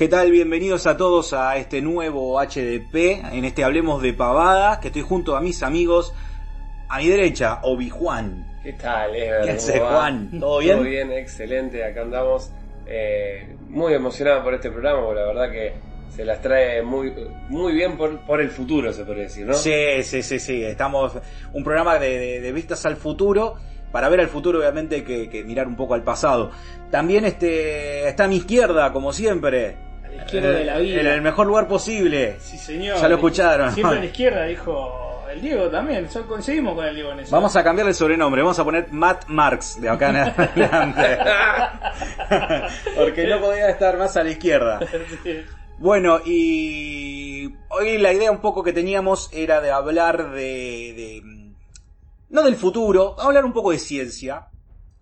¿Qué tal? Bienvenidos a todos a este nuevo HDP, en este Hablemos de Pavadas, que estoy junto a mis amigos. A mi derecha, Obi Juan. ¿Qué tal, Ever? ¿Qué haces, ¿Cómo va? Juan? ¿Todo bien? Todo bien, excelente. Acá andamos eh, muy emocionado por este programa, porque la verdad que se las trae muy, muy bien por, por el futuro, se puede decir, ¿no? Sí, sí, sí, sí. Estamos un programa de, de- de vistas al futuro. Para ver al futuro, obviamente, que, que mirar un poco al pasado. También este está a mi izquierda, como siempre. A la izquierda de la vida. En el mejor lugar posible. Sí, señor. Ya lo escucharon. Siempre a la izquierda, dijo el Diego también. Ya coincidimos con el Diego en eso. Vamos a cambiarle el sobrenombre, vamos a poner Matt Marx de acá en adelante. Porque no podía estar más a la izquierda. Sí. Bueno, y hoy la idea un poco que teníamos era de hablar de... de- no del futuro, hablar un poco de ciencia.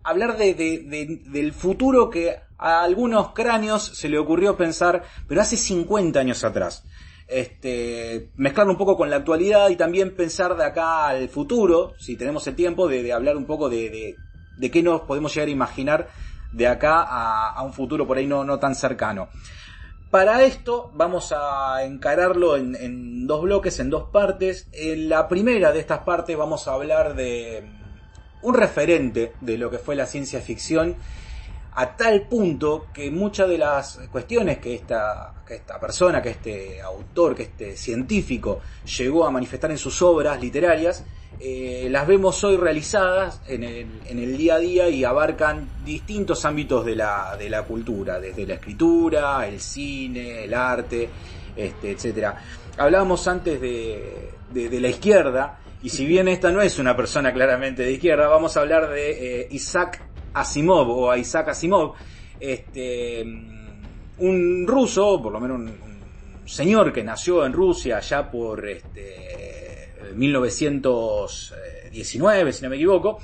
Hablar de, de- de- del futuro que a algunos cráneos se le ocurrió pensar, pero hace 50 años atrás. Este, mezclarlo un poco con la actualidad y también pensar de acá al futuro, si tenemos el tiempo, de, hablar un poco de, de, de qué nos podemos llegar a imaginar de acá a, a un futuro por ahí no, no tan cercano. Para esto vamos a encararlo en, en dos bloques, en dos partes. En la primera de estas partes vamos a hablar de un referente de lo que fue la ciencia ficción a tal punto que muchas de las cuestiones que esta, que esta persona, que este autor, que este científico llegó a manifestar en sus obras literarias, eh, las vemos hoy realizadas en el, en el día a día y abarcan distintos ámbitos de la, de la cultura, desde la escritura, el cine, el arte, este, etcétera. Hablábamos antes de, de- de la izquierda, y si bien esta no es una persona claramente de izquierda, vamos a hablar de eh, Isaac Asimov o a Isaac Asimov, este, un ruso, por lo menos un, señor que nació en Rusia ya por este, 1919, si no me equivoco,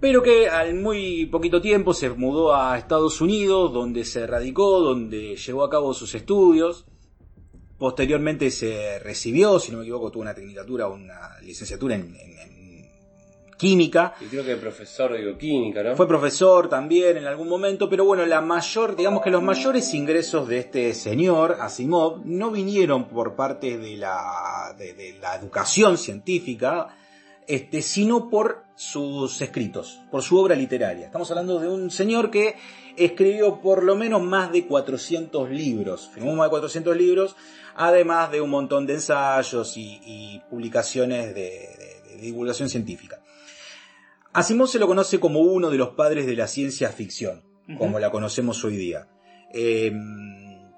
pero que al muy poquito tiempo se mudó a Estados Unidos, donde se radicó, donde llevó a cabo sus estudios. Posteriormente se recibió, si no me equivoco, tuvo una tecnicatura una licenciatura en, en- en química. Y creo que profesor de bioquímica, ¿no? Fue profesor también en algún momento, pero bueno, la mayor, digamos que los mayores ingresos de este señor, Asimov, no vinieron por parte de la, de, de la educación científica, este, sino por sus escritos, por su obra literaria. Estamos hablando de un señor que escribió por lo menos más de 400 libros, firmó más de 400 libros, además de un montón de ensayos y, y publicaciones de- de- de divulgación científica. Asimov se lo conoce como uno de los padres de la ciencia ficción, como la conocemos hoy día. Eh,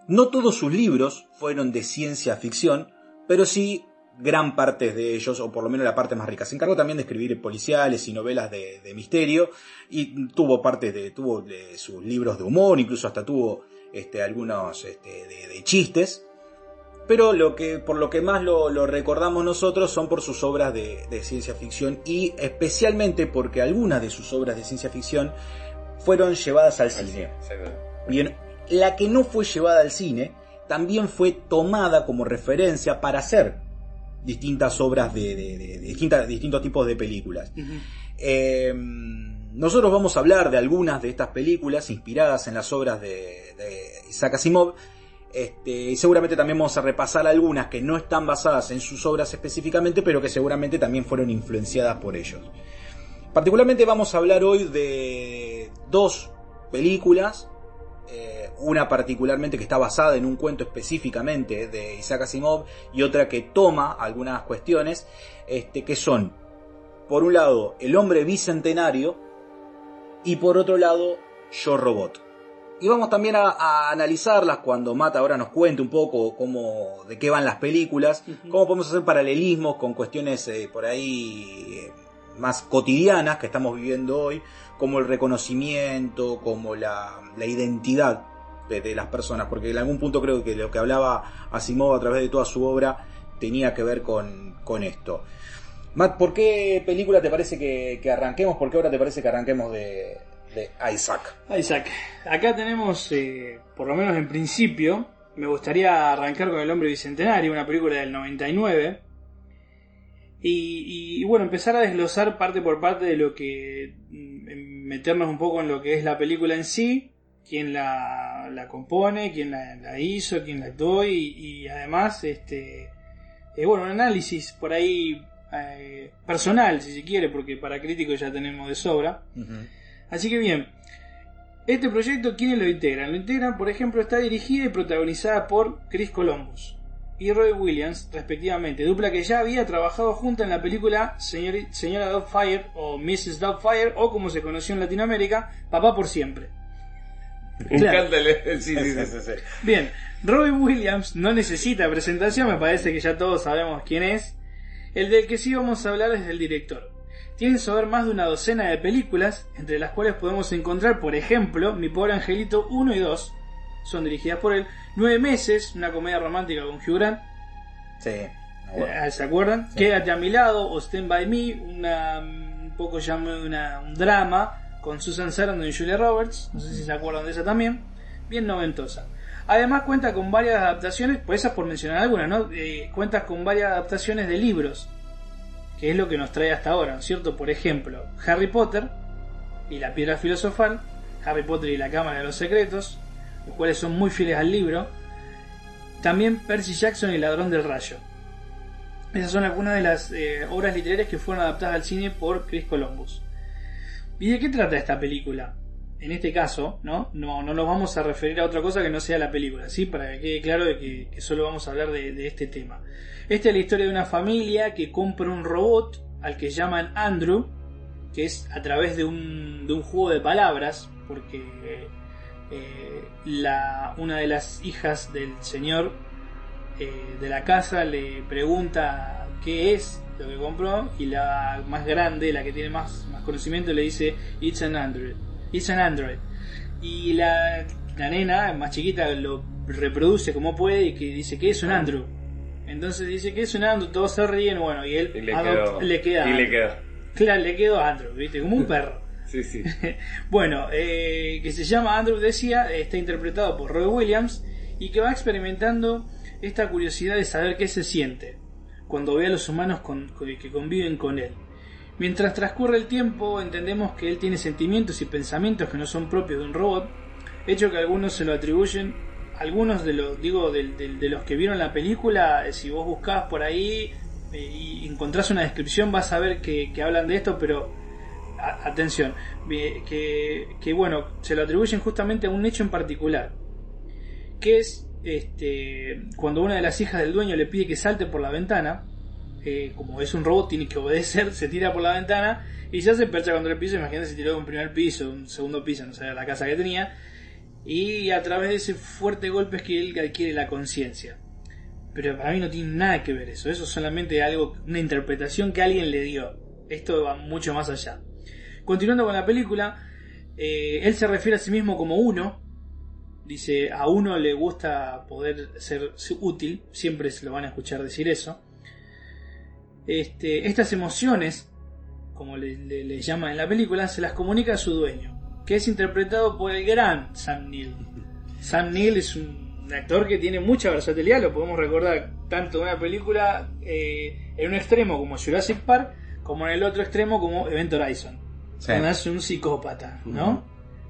no todos sus libros fueron de ciencia ficción, pero sí gran parte de ellos, o por lo menos la parte más rica. Se encargó también de escribir policiales y novelas de, de misterio, y tuvo parte de, tuvo de sus libros de humor, incluso hasta tuvo este, algunos este, de, de chistes. Pero lo que, por lo que más lo, lo recordamos nosotros son por sus obras de, de ciencia ficción y especialmente porque algunas de sus obras de ciencia ficción fueron llevadas al cine. Bien, la que no fue llevada al cine también fue tomada como referencia para hacer distintas obras de, de- de- de distintas- distintos tipos de películas. Eh, nosotros vamos a hablar de algunas de estas películas inspiradas en las obras de, de Isaac Asimov. Este, y seguramente también vamos a repasar algunas que no están basadas en sus obras específicamente, pero que seguramente también fueron influenciadas por ellos. Particularmente vamos a hablar hoy de dos películas, eh, una particularmente que está basada en un cuento específicamente de Isaac Asimov y otra que toma algunas cuestiones, este, que son, por un lado, El hombre bicentenario y por otro lado, Yo Robot. Y vamos también a, a analizarlas cuando Matt ahora nos cuente un poco cómo, de qué van las películas, cómo podemos hacer paralelismos con cuestiones eh, por ahí eh, más cotidianas que estamos viviendo hoy, como el reconocimiento, como la, la identidad de, de las personas, porque en algún punto creo que lo que hablaba Asimov a través de toda su obra tenía que ver con, con esto. Matt, ¿por qué película te parece que, que arranquemos? ¿Por qué ahora te parece que arranquemos de, de Isaac? Isaac, acá tenemos, eh, por lo menos en principio, me gustaría arrancar con El Hombre Bicentenario, una película del 99. Y, y, bueno, empezar a desglosar parte por parte de lo que. mm, meternos un poco en lo que es la película en sí, quién la, la, compone, quién la, la hizo, quién la actuó y, y además, este, eh, bueno, un análisis por ahí eh, personal, si se quiere, porque para críticos ya tenemos de sobra. Así que bien, este proyecto, ¿quiénes lo integran? Lo integran, por ejemplo, está dirigida y protagonizada por Chris Columbus y Roy Williams, respectivamente, dupla que ya había trabajado junta en la película Señor, Señora Doubtfire o Mrs. Doubtfire, o como se conoció en Latinoamérica, Papá por Siempre. Claro. encanta el... Sí, sí, sí. sí, sí. Bien, Robin Williams no necesita presentación, me parece que ya todos sabemos quién es. El del que sí vamos a hablar es del director. Tiene en su haber más de una docena de películas, entre las cuales podemos encontrar, por ejemplo, Mi pobre angelito 1 y 2, son dirigidas por él. Nueve meses, una comedia romántica con Hugh Grant, Sí. Bueno. eh, ¿se acuerdan? Sí. Quédate a mi lado o Stand By Me, una, un poco ya una, un drama con Susan Sarandon y Julia Roberts, no sé si se acuerdan de esa también, bien noventosa. Además cuenta con varias adaptaciones, pues esas por mencionar algunas, ¿no? Eh, cuenta con varias adaptaciones de libros, que es lo que nos trae hasta ahora, ¿no es cierto? Por ejemplo, Harry Potter y la piedra filosofal, Harry Potter y la cámara de los secretos, los cuales son muy fieles al libro. También Percy Jackson y el ladrón del rayo. Esas son algunas de las eh, obras literarias que fueron adaptadas al cine por Chris Columbus. ¿Y de qué trata esta película? En este caso, ¿no? No, no nos vamos a referir a otra cosa que no sea la película, ¿sí? Para que quede claro de que, solo vamos a hablar de, de este tema. Esta es la historia de una familia que compra un robot al que llaman Andrew, que es a través de un, de un juego de palabras, porque eh, la, una de las hijas del señor eh, de la casa le pregunta qué es lo que compró y la más grande, la que tiene más, más conocimiento, le dice It's an Android. It's an Android. Y la, la nena más chiquita lo reproduce como puede y que dice que es un Andrew. Entonces dice que es un Andrew, todos se ríen, bueno, y él Y le adopta- quedó. le queda. Y le quedó. Claro, le quedó Andrew, ¿viste? Como un perro. Sí, sí. Bueno, eh, que se llama Andrew decía, está interpretado por Roy Williams y que va experimentando esta curiosidad de saber qué se siente cuando ve a los humanos con- con- que conviven con él. Mientras transcurre el tiempo, entendemos que él tiene sentimientos y pensamientos que no son propios de un robot, hecho que algunos se lo atribuyen, algunos de los, digo, de, de- los que vieron la película, eh, si vos buscás por ahí eh, y encontrás una descripción, vas a ver que, hablan de esto, pero atención, vi- que, que bueno, se lo atribuyen justamente a un hecho en particular, que es este, cuando una de las hijas del dueño le pide que salte por la ventana, como es un robot, tiene que obedecer, se tira por la ventana y ya se percha contra el piso, imagínate se tiró de un primer piso, un segundo piso, no sé, la casa que tenía, y a través de ese fuerte golpe es que él adquiere la conciencia. Pero para mí no tiene nada que ver eso, eso es solamente algo, una interpretación que alguien le dio. Esto va mucho más allá. Continuando con la película, eh, él se refiere a sí mismo como uno. Dice, a uno le gusta poder ser útil, siempre se lo van a escuchar decir eso. Este, estas emociones, como le, le- le llaman en la película, se las comunica a su dueño, que es interpretado por el gran Sam Neill. Sam Neill es un actor que tiene mucha versatilidad, lo podemos recordar tanto en una película eh, en un extremo como Jurassic Park, como en el otro extremo como Event Horizon. Sí. es un psicópata, ¿no?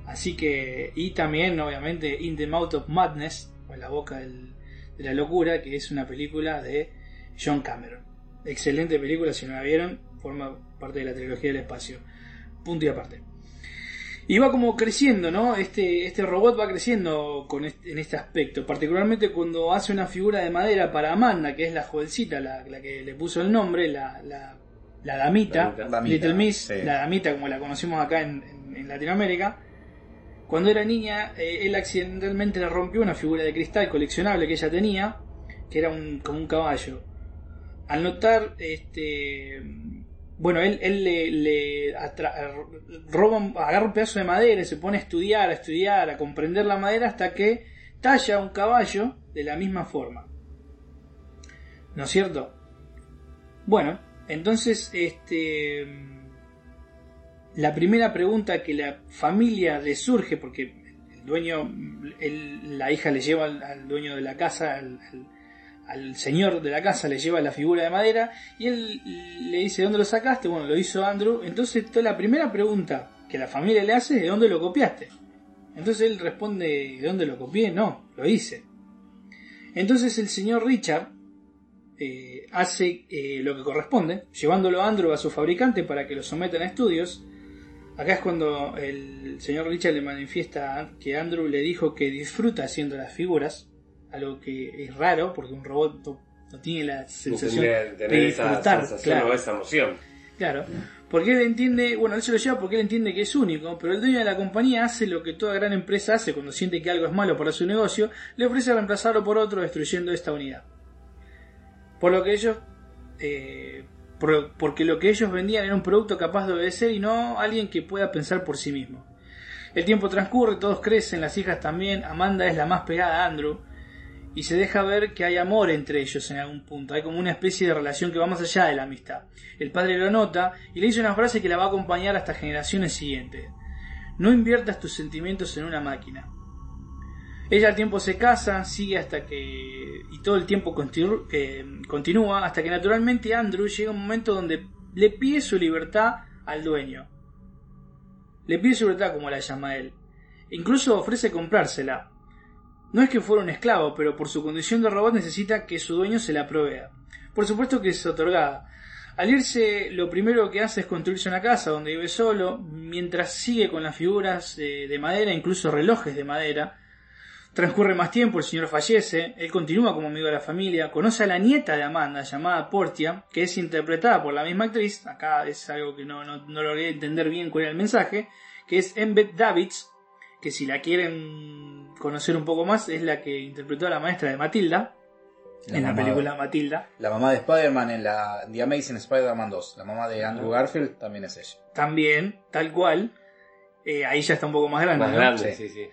Así que, y también, obviamente, In the Mouth of Madness, o en la boca del- de la locura, que es una película de John Cameron. Excelente película, si no la vieron, forma parte de la trilogía del espacio. Punto y aparte. Y va como creciendo, ¿no? Este, este robot va creciendo con este- en este aspecto. Particularmente cuando hace una figura de madera para Amanda, que es la jovencita, la, la que le puso el nombre, la, la, la damita, Little Miss, sí. la damita como la conocimos acá en, en- en Latinoamérica. Cuando era niña, eh, él accidentalmente le rompió una figura de cristal coleccionable que ella tenía, que era un, como un caballo. Al notar, este, bueno, él, él le, le roba, agarra un pedazo de madera y se pone a estudiar, a estudiar, a comprender la madera hasta que talla un caballo de la misma forma. ¿No es cierto? Bueno, entonces, este, la primera pregunta que la familia le surge, porque el dueño, el- la hija le lleva al, al dueño de la casa, al, al- al señor de la casa, le lleva la figura de madera y él le dice, ¿dónde lo sacaste? Bueno, lo hizo Andrew. Entonces, toda la primera pregunta que la familia le hace es, ¿de dónde lo copiaste? Entonces él responde, ¿de dónde lo copié? No, lo hice. Entonces el señor Richard eh, hace eh, lo que corresponde, llevándolo a Andrew a su fabricante para que lo sometan a estudios. Acá es cuando el señor Richard le manifiesta que Andrew le dijo que disfruta haciendo las figuras, algo que es raro porque un robot no, no tiene la sensación de esa disfrutar. sensación claro. o esa emoción. Claro, porque él entiende, bueno, él se lo lleva porque él entiende que es único, pero el dueño de la compañía hace lo que toda gran empresa hace cuando siente que algo es malo para su negocio, le ofrece reemplazarlo por otro destruyendo esta unidad. Por lo que ellos, eh, por- porque lo que ellos vendían era un producto capaz de obedecer y no alguien que pueda pensar por sí mismo. El tiempo transcurre, todos crecen, las hijas también, Amanda es la más pegada a Andrew, y se deja ver que hay amor entre ellos en algún punto. Hay como una especie de relación que va más allá de la amistad. El padre lo nota y le dice una frase que la va a acompañar hasta generaciones siguientes. No inviertas tus sentimientos en una máquina. Ella al tiempo se casa, sigue hasta que... y todo el tiempo continúa hasta que naturalmente Andrew llega un momento donde le pide su libertad al dueño. Le pide su libertad como la llama él. Incluso ofrece comprársela, no es que fuera un esclavo, pero por su condición de robot necesita que su dueño se la provea. Por supuesto que es otorgada. Al irse, lo primero que hace es construirse una casa donde vive solo, mientras sigue con las figuras eh, de madera, incluso relojes de madera. Transcurre más tiempo, el señor fallece, él continúa como amigo de la familia, conoce a la nieta de Amanda, llamada Portia, que es interpretada por la misma actriz, acá es algo que no, logré entender bien cuál era el mensaje, que es Embeth Davids, que si la quieren conocer un poco más, es la que interpretó a la maestra de Matilda, La en la película Matilda. La mamá de Spider-Man en la The Amazing Spider-Man 2. La mamá de Andrew Garfield también es ella. También, tal cual. Eh, ahí ya está un poco más grande. Más ¿no? grande, Sí. sí, sí.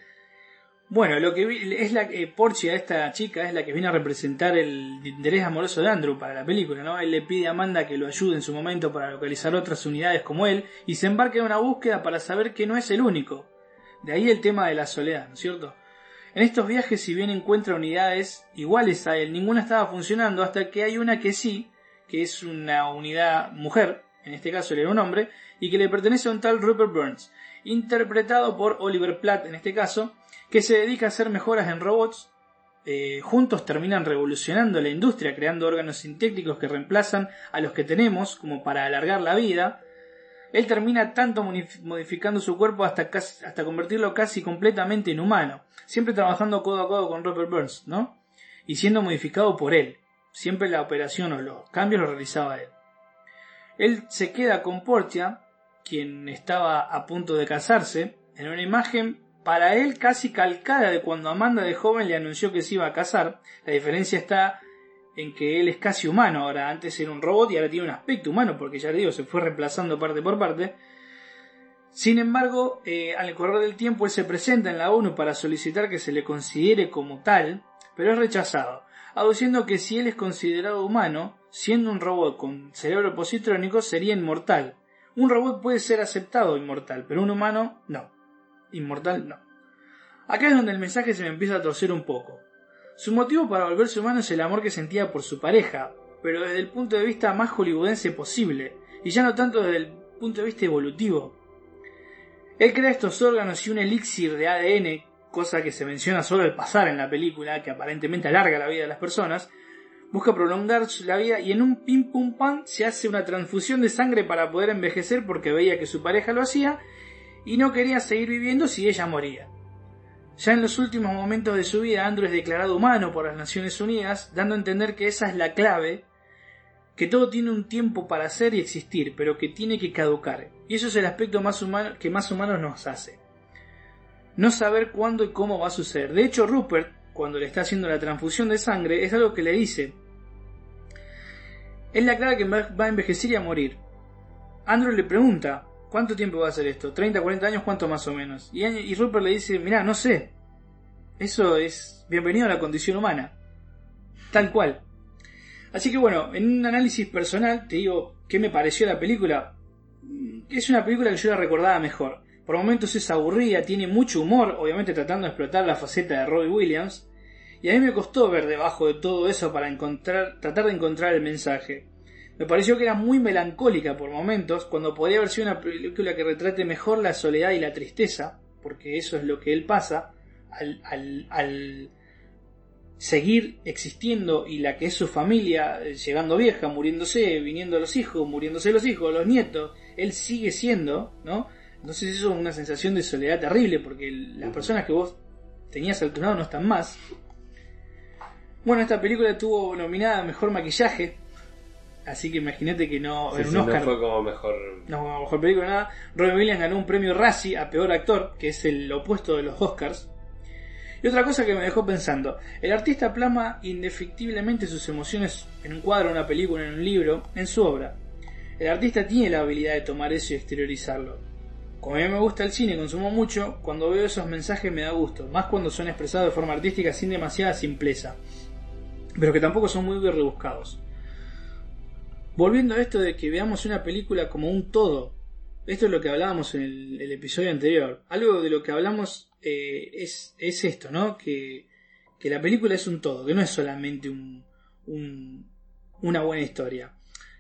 Bueno, lo que vi- es la que Portia, esta chica, es la que viene a representar el interés amoroso de Andrew para la película, ¿no? Él le pide a Amanda que lo ayude en su momento para localizar otras unidades como él y se embarca en una búsqueda para saber que no es el único. De ahí el tema de la soledad, ¿no es cierto? En estos viajes, si bien encuentra unidades iguales a él, ninguna estaba funcionando hasta que hay una que sí, que es una unidad mujer, en este caso él era un hombre, y que le pertenece a un tal Rupert Burns, interpretado por Oliver Platt en este caso, que se dedica a hacer mejoras en robots. Eh, juntos terminan revolucionando la industria, creando órganos sintéticos que reemplazan a los que tenemos como para alargar la vida. Él termina tanto modificando su cuerpo hasta, hasta convertirlo casi completamente en humano, siempre trabajando codo a codo con Robert Burns, ¿no? Y siendo modificado por él. Siempre la operación o los cambios los realizaba él. Él se queda con Portia, quien estaba a punto de casarse, en una imagen para él casi calcada de cuando Amanda de joven le anunció que se iba a casar. La diferencia está en que él es casi humano ahora, antes era un robot y ahora tiene un aspecto humano, porque ya te digo, se fue reemplazando parte por parte. Sin embargo, eh, al correr del tiempo él se presenta en la ONU para solicitar que se le considere como tal, pero es rechazado, aduciendo que si él es considerado humano, siendo un robot con cerebro positrónico, sería inmortal. Un robot puede ser aceptado inmortal, pero un humano no. Inmortal no. Acá es donde el mensaje se me empieza a torcer un poco. Su motivo para volverse humano es el amor que sentía por su pareja, pero desde el punto de vista más hollywoodense posible, y ya no tanto desde el punto de vista evolutivo. Él crea estos órganos y un elixir de ADN, cosa que se menciona solo al pasar en la película, que aparentemente alarga la vida de las personas, busca prolongar la vida y en un pim pum pam se hace una transfusión de sangre para poder envejecer porque veía que su pareja lo hacía y no quería seguir viviendo si ella moría. Ya en los últimos momentos de su vida, Andrew es declarado humano por las Naciones Unidas, dando a entender que esa es la clave, que todo tiene un tiempo para ser y existir, pero que tiene que caducar. Y eso es el aspecto más humano que más humanos nos hace. No saber cuándo y cómo va a suceder. De hecho, Rupert, cuando le está haciendo la transfusión de sangre, es algo que le dice. Él le aclara que va a envejecer y a morir. Andrew le pregunta, ¿cuánto tiempo va a ser esto? ¿30, 40 años? ¿Cuánto más o menos? Y, Rupert le dice, mira, no sé. Eso es bienvenido a la condición humana. Tal cual. Así que bueno, en un análisis personal te digo qué me pareció la película. Mm, Es una película que yo la recordaba mejor. Por momentos es aburrida, tiene mucho humor, obviamente tratando de explotar la faceta de Robbie Williams. Y a mí me costó ver debajo de todo eso para encontrar, tratar de encontrar el mensaje. Me pareció que era muy melancólica por momentos, cuando podría haber sido una película que retrate mejor la soledad y la tristeza. porque eso es lo que él pasa al, seguir existiendo y la que es su familia, eh, llegando vieja, muriéndose, viniendo los hijos, muriéndose los hijos, los nietos, él sigue siendo, ¿no? Entonces eso es una sensación de soledad terrible porque las personas que vos tenías al tu lado no están más. Bueno, esta película tuvo nominada a Mejor Maquillaje, así que imagínate que no... Sí, en un sí, Oscar, no fue como mejor. no, como mejor película, nada. Robin Williams ganó un premio Razzie a peor actor, que es el opuesto de los Oscars. Y otra cosa que me dejó pensando: el artista plasma indefectiblemente sus emociones en un cuadro, en una película, en un libro, en su obra. El artista tiene la habilidad de tomar eso y exteriorizarlo. Como a mí me gusta el cine y consumo mucho, cuando veo esos mensajes me da gusto, más cuando son expresados de forma artística sin demasiada simpleza, pero que tampoco son muy rebuscados. Volviendo a esto de que veamos una película como un todo, esto es lo que hablábamos en el, episodio anterior. Algo de lo que hablamos eh, es, es esto, ¿no? Que, que la película es un todo, que no es solamente un, un- una buena historia.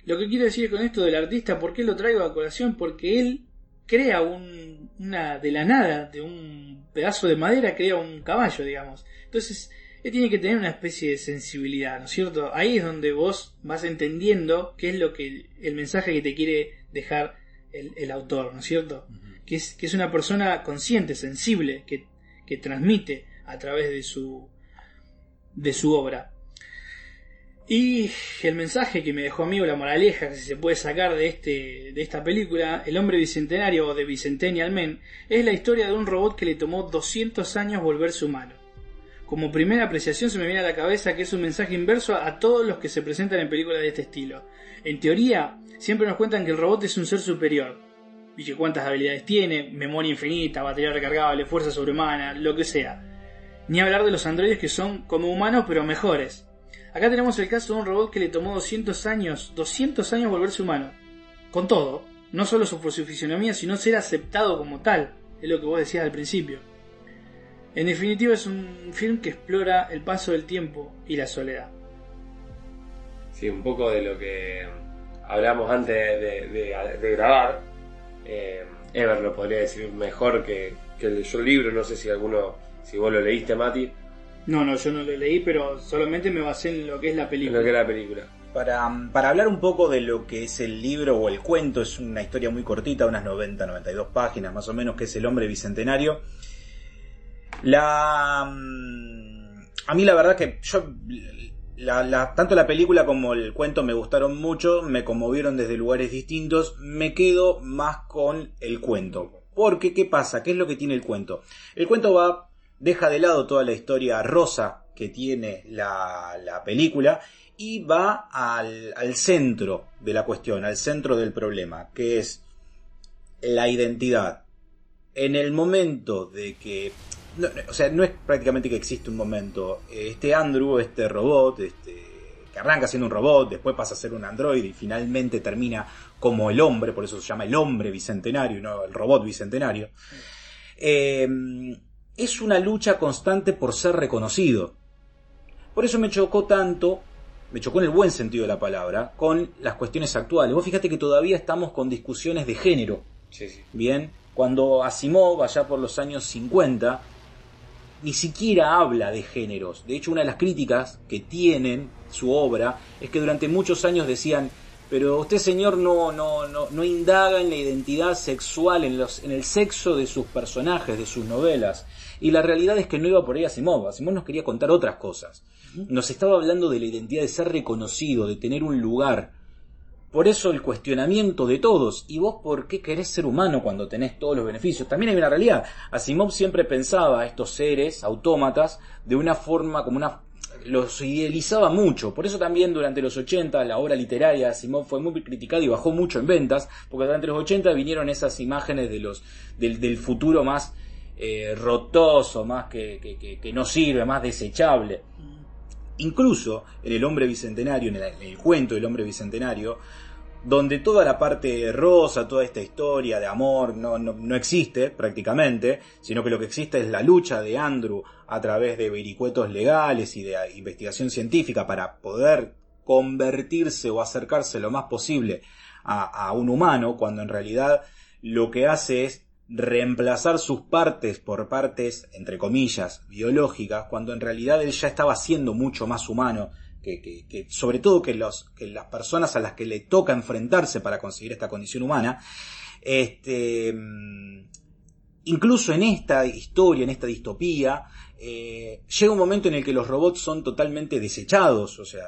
Lo que quiero decir con esto del artista, ¿por qué lo traigo a colación? Porque él crea un, una, de la nada, de un pedazo de madera, crea un caballo, digamos. Entonces, él tiene que tener una especie de sensibilidad, ¿no es cierto? Ahí es donde vos vas entendiendo qué es lo que el mensaje que te quiere dejar el, el autor, ¿no es cierto? Que es, que es una persona consciente, sensible, que, que transmite a través de su, de su obra. Y el mensaje que me dejó a mí, o la moraleja que se puede sacar de, este, de esta película, El hombre bicentenario o The Bicentennial Man, es la historia de un robot que le tomó 200 años volverse humano. Como primera apreciación se me viene a la cabeza que es un mensaje inverso a todos los que se presentan en películas de este estilo. En teoría, siempre nos cuentan que el robot es un ser superior. Y que cuántas habilidades tiene, memoria infinita, batería recargable, fuerza sobrehumana, lo que sea. Ni hablar de los androides que son como humanos pero mejores. Acá tenemos el caso de un robot que le tomó 200 años, 200 años volverse humano. Con todo, no solo su fisionomía, sino ser aceptado como tal, es lo que vos decías al principio. En definitiva es un film que explora el paso del tiempo y la soledad. Sí, un poco de lo que hablamos antes de, de- de grabar. Eh, Ever lo podría decir mejor que, que el yo libro. No sé si alguno, si vos lo leíste, Mati, No, no, yo no lo leí, pero solamente me basé en lo que es la en película. lo que era la película. Para, para hablar un poco de lo que es el libro o el cuento, es una historia muy cortita, unas 90, 92 páginas más o menos, que es El hombre bicentenario. La. mm, A mí la verdad que yo. tanto la película como el cuento me gustaron mucho, me conmovieron desde lugares distintos. Me quedo más con el cuento. Porque, ¿qué pasa? ¿Qué es lo que tiene el cuento? El cuento va. deja de lado toda la historia rosa que tiene la, la película y va al, al centro de la cuestión, al centro del problema, que es la identidad. En el momento de que... no, no, o sea, no es prácticamente que existe un momento. Este Andrew, este robot, este, que arranca siendo un robot, después pasa a ser un androide y finalmente termina como el hombre, por eso se llama el hombre bicentenario, no el robot bicentenario. Eh, es una lucha constante por ser reconocido. Por eso me chocó tanto, me chocó en el buen sentido de la palabra, con las cuestiones actuales. Vos fíjate que todavía estamos con discusiones de género. Sí, sí. Bien, cuando Asimov, allá por los años 50, ni siquiera habla de géneros. De hecho, una de las críticas que tienen su obra es que durante muchos años decían, pero usted señor no, no, no, no indaga en la identidad sexual, en, los, en el sexo de sus personajes, de sus novelas. Y la realidad es que no iba por ahí Asimov. Asimov nos quería contar otras cosas. Nos estaba hablando de la identidad de ser reconocido, de tener un lugar. Por eso el cuestionamiento de todos. ¿Y vos por qué querés ser humano cuando tenés todos los beneficios? También hay una realidad. Asimov siempre pensaba a estos seres autómatas de una forma como una los idealizaba mucho. Por eso también durante los 80 la obra literaria de Asimov fue muy criticada y bajó mucho en ventas, porque durante los 80 vinieron esas imágenes de los del, del futuro más eh, rotoso, más que, que, que, que no sirve, más desechable. Incluso en El hombre bicentenario, en el, en el cuento del hombre bicentenario, donde toda la parte rosa, toda esta historia de amor no, no, no, existe prácticamente, sino que lo que existe es la lucha de Andrew a través de vericuetos legales y de investigación científica para poder convertirse o acercarse lo más posible a, a un humano, cuando en realidad lo que hace es reemplazar sus partes por partes, entre comillas, biológicas, cuando en realidad él ya estaba siendo mucho más humano, que, que, que sobre todo que, los, que las personas a las que le toca enfrentarse para conseguir esta condición humana, este, mm, incluso en esta historia, en esta distopía, eh, llega un momento en el que los robots son totalmente desechados, o sea,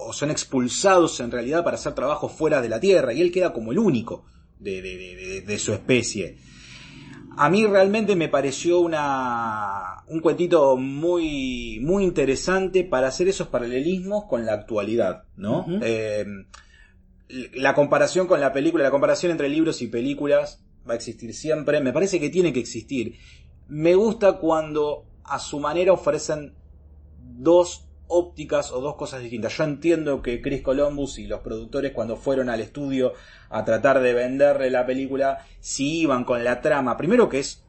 o son expulsados en realidad para hacer trabajo fuera de la Tierra, y él queda como el único de, de, de, de su especie. A mí realmente me pareció una, un cuentito muy, muy interesante para hacer esos paralelismos con la actualidad, ¿no? Eh, la comparación con la película, la comparación entre libros y películas va a existir siempre. Me parece que tiene que existir. Me gusta cuando a su manera ofrecen dos ópticas o dos cosas distintas. Yo entiendo que Chris Columbus y los productores cuando fueron al estudio a tratar de venderle la película, si iban con la trama, primero que es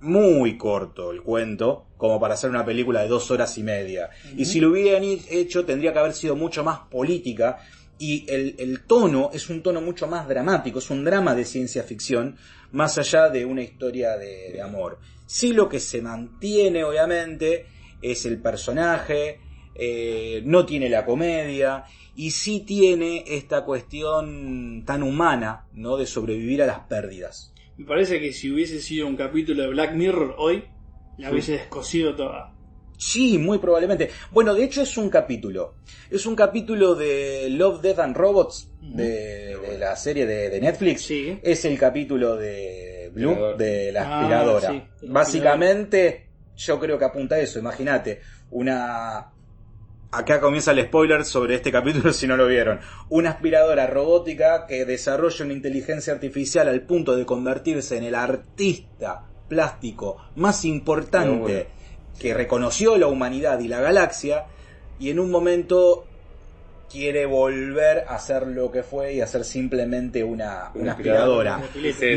muy corto el cuento, como para hacer una película de dos horas y media. Y si lo hubieran hecho, tendría que haber sido mucho más política. Y el, el tono es un tono mucho más dramático, es un drama de ciencia ficción, más allá de una historia de, de amor. Sí lo que se mantiene, obviamente, es el personaje, eh, no tiene la comedia y sí tiene esta cuestión tan humana, ¿no? De sobrevivir a las pérdidas. Me parece que si hubiese sido un capítulo de Black Mirror hoy, la Sí. hubiese descosido toda. Sí, muy probablemente. Bueno, de hecho es un capítulo. Es un capítulo de Love, Death and Robots de, de la serie de, de Netflix. Sí. Es el capítulo de Blue, Aspirador. de la Ah, aspiradora. sí, Básicamente, yo creo que apunta a eso. Imagínate, una... Acá comienza el spoiler sobre este capítulo si no lo vieron. Una aspiradora robótica que desarrolla una inteligencia artificial al punto de convertirse en el artista plástico más importante bueno. que reconoció la humanidad y la galaxia y en un momento quiere volver a ser lo que fue y hacer simplemente una, una aspiradora.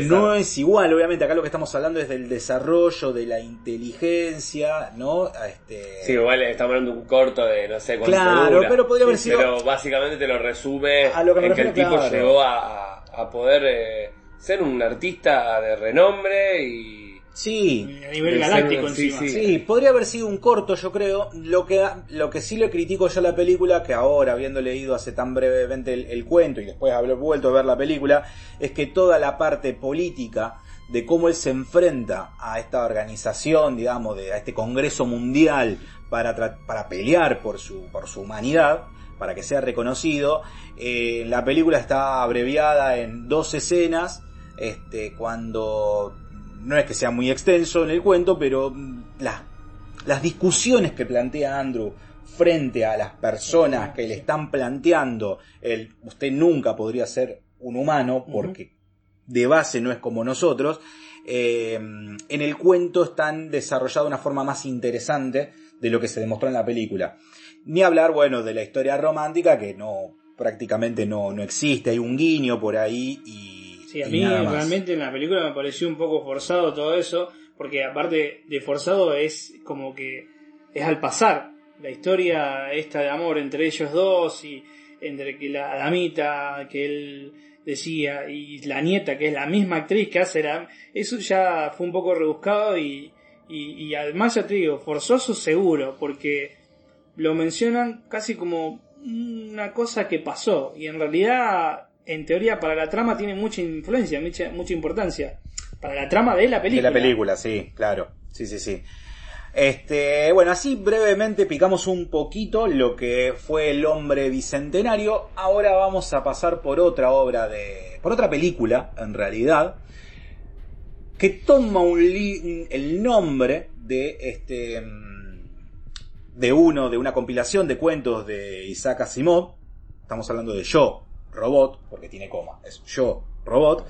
No es igual, obviamente acá lo que estamos hablando es del desarrollo de la inteligencia, ¿no? Este, Sí, igual estamos hablando de un corto de no sé cuánto Claro, dura. pero podría haber sido- Pero básicamente te lo resume A lo que me en que el tipo claro. llegó a, a poder eh, ser un artista de renombre y... Sí, A nivel galáctico ser- encima. sí. Sí, podría haber sido un corto, yo creo. Lo que, lo que sí le critico yo a la película, que ahora, habiendo leído hace tan brevemente el, el cuento y después haber vuelto a ver la película, es que toda la parte política de cómo él se enfrenta a esta organización, digamos, de, a este Congreso Mundial para, para pelear por su, por su humanidad, para que sea reconocido, eh, la película está abreviada en dos escenas, este, cuando no es que sea muy extenso en el cuento, pero mm, las, discusiones que plantea Andrew frente a las personas que le están planteando el usted nunca podría ser un humano porque de base no es como nosotros, eh, en el cuento están desarrolladas de una forma más interesante de lo que se demostró en la película. Ni hablar, bueno, de la historia romántica que no prácticamente no, no existe, hay un guiño por ahí y... Sí, a mí realmente en la película me pareció un poco forzado todo eso, porque aparte de forzado es como que es al pasar. La historia esta de amor entre ellos dos y entre que la damita que él decía y la nieta que es la misma actriz que hace la... Eso ya fue un poco rebuscado y, y, y además ya te digo, forzoso seguro, porque lo mencionan casi como una cosa que pasó y en realidad en teoría para la trama tiene mucha influencia, mucha, mucha importancia. Para la trama de la película. De la película, sí, claro. Sí, sí, sí. Este, bueno, así brevemente picamos un poquito lo que fue El hombre bicentenario. Ahora vamos a pasar por otra obra de. por otra película, en realidad. Que toma un li- un- el nombre de este. de uno, de una compilación de cuentos de Isaac Asimov. Estamos hablando de Yo, Robot, porque tiene coma. Es Yo, Robot.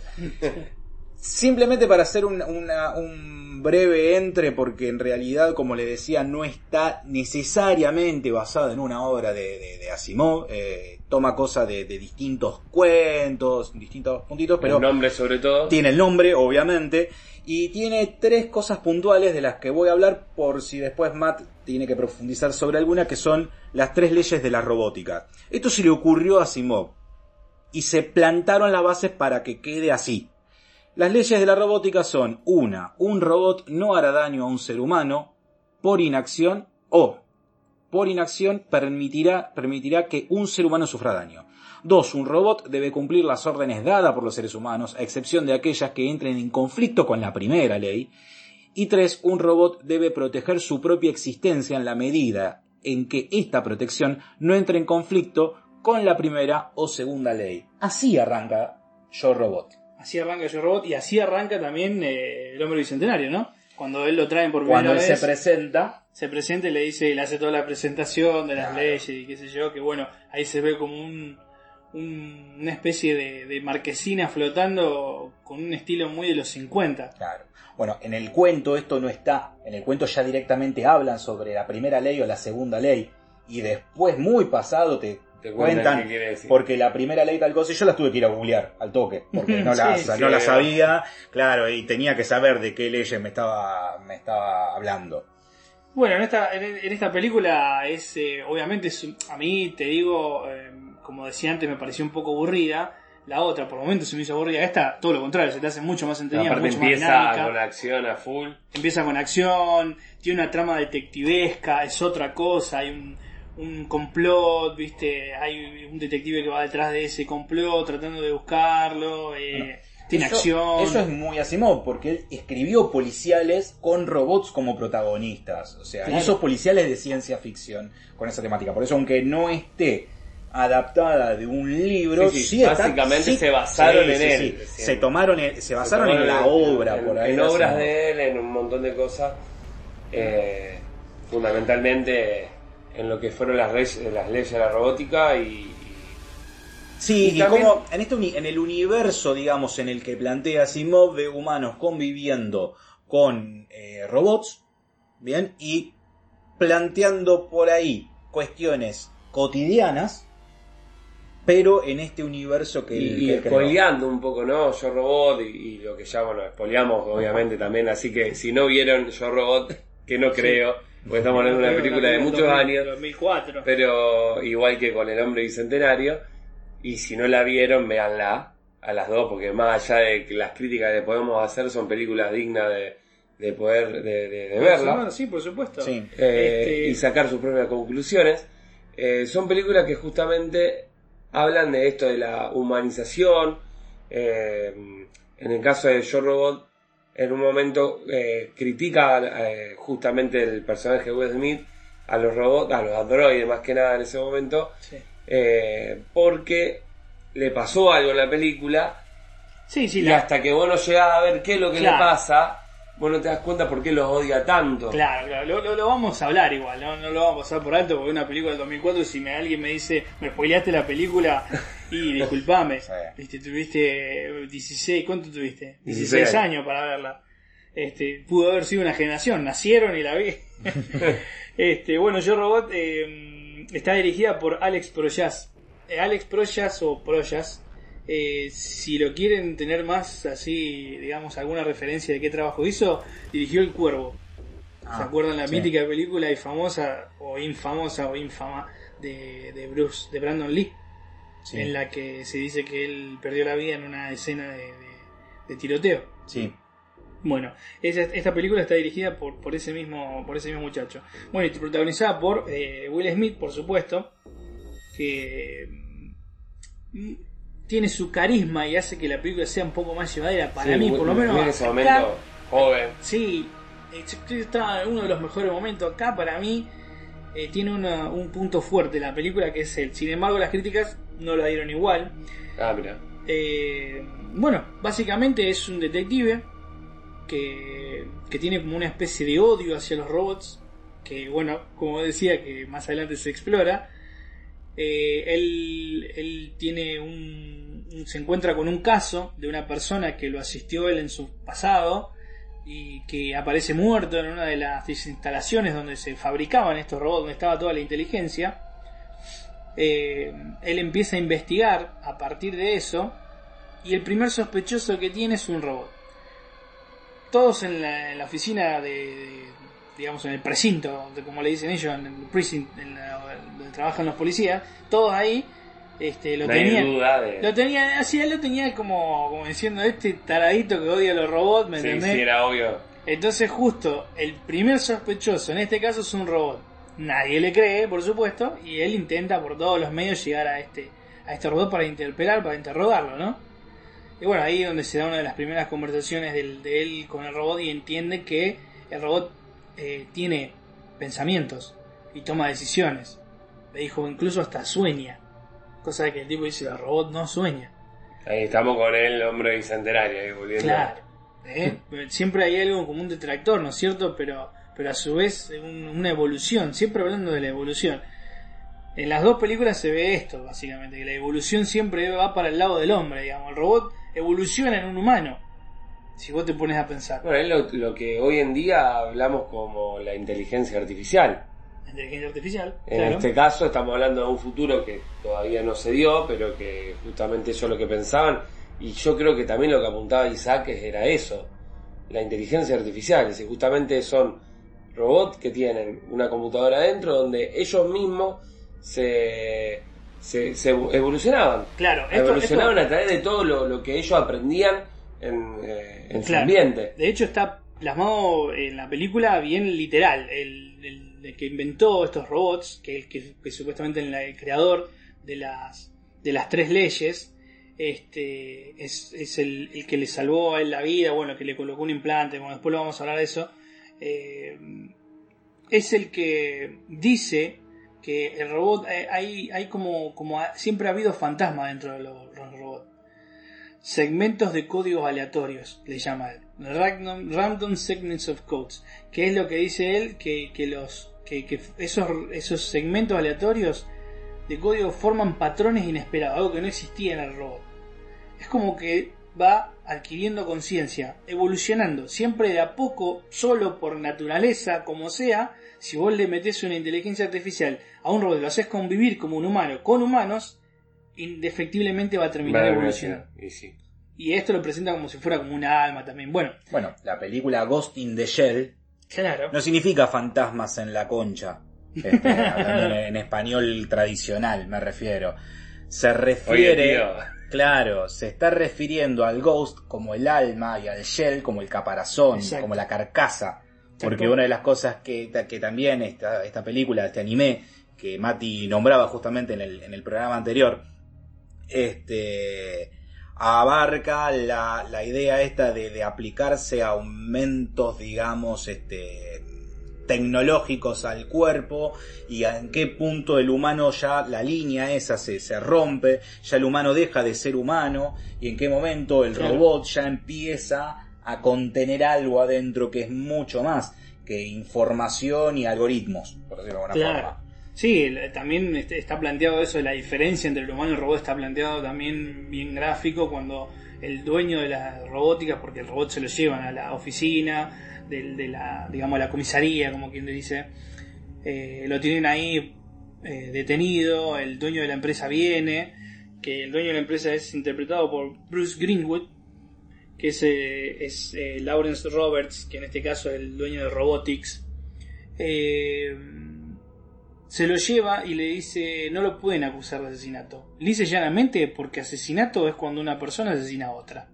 Simplemente para hacer un, una- un breve entre, porque en realidad, como le decía, no está necesariamente basado en una obra de, de- de Asimov. eh, toma cosas de, de distintos cuentos, distintos puntitos, pero el nombre sobre todo. tiene el nombre, obviamente, y tiene tres cosas puntuales de las que voy a hablar por si después Matt tiene que profundizar sobre alguna, que son las tres leyes de la robótica. Esto se le ocurrió a Asimov y se plantaron las bases para que quede así. Las leyes de la robótica son una, un robot no hará daño a un ser humano por inacción o por inacción permitirá, permitirá que un ser humano sufra daño. Dos, un robot debe cumplir las órdenes dadas por los seres humanos, a excepción de aquellas que entren en conflicto con la primera ley. Y tres, un robot debe proteger su propia existencia en la medida en que esta protección no entre en conflicto con la primera o segunda ley. Así arranca Yo Robot. Así arranca Yo Robot y así arranca también eh, el hombre bicentenario, ¿no? Cuando él lo traen por primera Cuando él vez. se presenta, se presenta y le dice, y le hace toda la presentación de las Claro. leyes y qué sé yo, que bueno, ahí se ve como un, un- una especie de, de marquesina flotando con un estilo muy de los 50. Claro. Bueno, en el cuento esto no está. En el cuento ya directamente hablan sobre la primera ley o la segunda ley. Y después, muy pasado, te, Te cuentan cuentan. qué quiere decir. Porque la primera ley tal cosa, y yo la tuve que ir a googlear al toque. Porque no la, Sí, no sí, la sabía. Claro, y tenía que saber de qué leyes me estaba, me estaba hablando. Bueno, en esta, en, esta película es, eh, obviamente, es a mí te digo, eh, como decía antes, me pareció un poco aburrida. La otra, por momentos se me hizo aburrida. Esta, todo lo contrario, se te hace mucho más entretenida, Aparte mucho más empieza dinámica. con acción a full. empieza con acción, tiene una trama detectivesca, es otra cosa, hay un, un complot, viste, hay un detective que va detrás de ese complot tratando de buscarlo, eh, tiene Eso- acción. Eso es muy Asimov, porque él escribió policiales con robots como protagonistas. O sea, Claro. hizo policiales de ciencia ficción con esa temática. Por eso, aunque no esté adaptada de un libro, Sí, sí, sí está- básicamente sí- se basaron sí, en sí, él. sí. Sí. Se tomaron, en- se basaron Se en la obra, en, por ahí. en obras Asimov. de él, en un montón de cosas. eh, fundamentalmente en lo que fueron las, leyes- las leyes de la robótica y, Sí, Y y, también- como en, este, en el universo, digamos, en el que plantea Asimov de humanos conviviendo con eh, robots, ¿bien? Y planteando por ahí cuestiones cotidianas, pero en este universo que y, y que spoileando un poco, ¿no? Yo Robot y, y lo que ya, bueno, spoileamos obviamente también, así que si no vieron Yo Robot, que no creo, porque estamos hablando de una película de muchos años, 2004. pero igual que con El Hombre Bicentenario, y si no la vieron, véanla a las dos, porque más allá de que las críticas que podemos hacer son películas dignas de, de poder de, de- de verla Sí, por supuesto. Sí. eh, Este- y sacar sus propias conclusiones. Eh, son películas que justamente hablan de esto de la humanización. eh, en el caso de Yo Robot, en un momento eh, critica eh, justamente el personaje de Will Smith a los robots, a los androides más que nada en ese momento, Sí. eh, porque le pasó algo en la película Sí, sí, y la- hasta que vos no llegás a ver qué es lo que Claro. le pasa, vos no te das cuenta por qué los odia tanto. Claro, claro, lo, lo- lo vamos a hablar igual, ¿no? no lo vamos a pasar por alto porque una película del 2004, si me, alguien me dice, me spoileaste la película, y disculpame, viste, tuviste 16, ¿cuánto tuviste? 16, 16 años para verla. Este, pudo haber sido una generación, nacieron y la vi. este, bueno, Yo Robot eh, está dirigida por Alex Proyas. Eh, Alex Proyas o Proyas, eh, si lo quieren tener más así, digamos, alguna referencia de qué trabajo hizo, dirigió El Cuervo. ¿Se Ah, acuerdan la sí. mítica película y famosa, o infamosa o infama, de, de Bruce, de Brandon Lee? Sí. En la que se dice que él perdió la vida en una escena de, de- de tiroteo. Sí. Bueno, esa- esta película está dirigida por, por ese mismo por ese mismo muchacho. Bueno, y protagonizada por eh, Will Smith, por supuesto, que mm, tiene su carisma y hace que la película sea un poco más llevadera. Para Sí, mí, por lo menos. en ese acá- momento joven. Sí, eh, está uno de los mejores momentos acá para mí. eh, tiene una- un punto fuerte la película que es el. Sin embargo, las críticas no la dieron igual. Ah, mira. Eh, bueno, básicamente es un detective que, que tiene como una especie de odio hacia los robots. Que, bueno, como decía, que más adelante se explora. Eh, él, él tiene un, se encuentra con un caso de una persona que lo asistió él en su pasado y que aparece muerto en una de las instalaciones donde se fabricaban estos robots, donde estaba toda la inteligencia. Eh, él empieza a investigar a partir de eso y el primer sospechoso que tiene es un robot. Todos en la, oficina de- digamos, en el precinto, como le dicen ellos, en el precinct, en la- donde trabajan los policías, todos ahí Este, lo No hay tenía, duda de. lo tenía, así él lo tenía como, como diciendo este taradito que odia a los robots, ¿me Sí, entendés? sí, era obvio. Entonces justo el primer sospechoso en este caso es un robot. Nadie le cree, por supuesto, y él intenta por todos los medios llegar a este a este robot para interpelar, para interrogarlo, ¿no? Y bueno, ahí es donde se da una de las primeras conversaciones del- de él con el robot y entiende que el robot eh, tiene pensamientos y toma decisiones. Le dijo incluso hasta sueña. Cosa de que el tipo dice, el robot no sueña. Ahí estamos con el hombre bicentenario, ahí volviendo. Claro. ¿eh? Siempre hay algo como un detractor, ¿no es cierto? Pero, pero a su vez un- una evolución, siempre hablando de la evolución. En las dos películas se ve esto, básicamente, que la evolución siempre va para el lado del hombre, digamos. El robot evoluciona en un humano, si vos te pones a pensar. Bueno, es lo, lo que hoy en día hablamos como la inteligencia artificial. La inteligencia artificial, En claro. este caso estamos hablando de un futuro que todavía no se dio, pero que justamente eso es lo que pensaban. Y yo creo que también lo que apuntaba Isaac era eso, la inteligencia artificial. Es decir, justamente son robots que tienen una computadora adentro donde ellos mismos se, se, se evolucionaban. Claro, esto- evolucionaban esto- a través de todo lo, lo que ellos aprendían en, eh, en su Claro. ambiente. De hecho está plasmado en la película bien literal. El, el- el que inventó estos robots, que, que, que supuestamente el, el creador de las, de las tres leyes, este, es, es el, el que le salvó a él la vida, bueno, que le colocó un implante, bueno, después lo vamos a hablar de eso. eh, es el que dice que el robot, eh, hay, hay como, como siempre ha habido fantasma dentro de los, los robots segmentos de códigos aleatorios, le llama él. Random, segments of codes. Que es lo que dice él, que, que los, que, que esos, esos segmentos aleatorios de código forman patrones inesperados, algo que no existía en el robot. Es como que va adquiriendo conciencia, evolucionando, siempre de a poco, solo por naturaleza, como sea, si vos le metés una inteligencia artificial a un robot, lo haces convivir como un humano con humanos, indefectiblemente va a terminar evolucionando. y sí. Y esto lo presenta como si fuera como una alma también. Bueno, Bueno, la película Ghost in the Shell claro. no significa fantasmas en la concha. Este, hablando en, en español tradicional, me refiero. Se refiere. Claro, se está refiriendo al Ghost como el alma y al Shell como el caparazón, Exacto. como la carcasa. Porque Exacto. una de las cosas que, que también esta, esta película, este anime, que Mati nombraba justamente en el, en el programa anterior, este abarca la, la idea esta de, de aplicarse aumentos, digamos, este tecnológicos al cuerpo y en qué punto el humano ya la línea esa se, se rompe, ya el humano deja de ser humano y en qué momento el Claro. robot ya empieza a contener algo adentro que es mucho más que información y algoritmos, por decirlo de alguna Claro. forma. Sí, también este- está planteado eso, la diferencia entre el humano y el robot está planteado también bien gráfico cuando el dueño de la robótica, porque el robot se lo llevan a la oficina, de, la, digamos, a la comisaría, como quien dice, eh, lo tienen ahí eh, detenido, el dueño de la empresa viene, que el dueño de la empresa es interpretado por Bruce Greenwood, que es, eh, es eh, Lawrence Roberts, que en este caso es el dueño de Robotics. Se lo lleva y le dice no lo pueden acusar de asesinato. Dice llanamente porque asesinato es cuando una persona asesina a otra.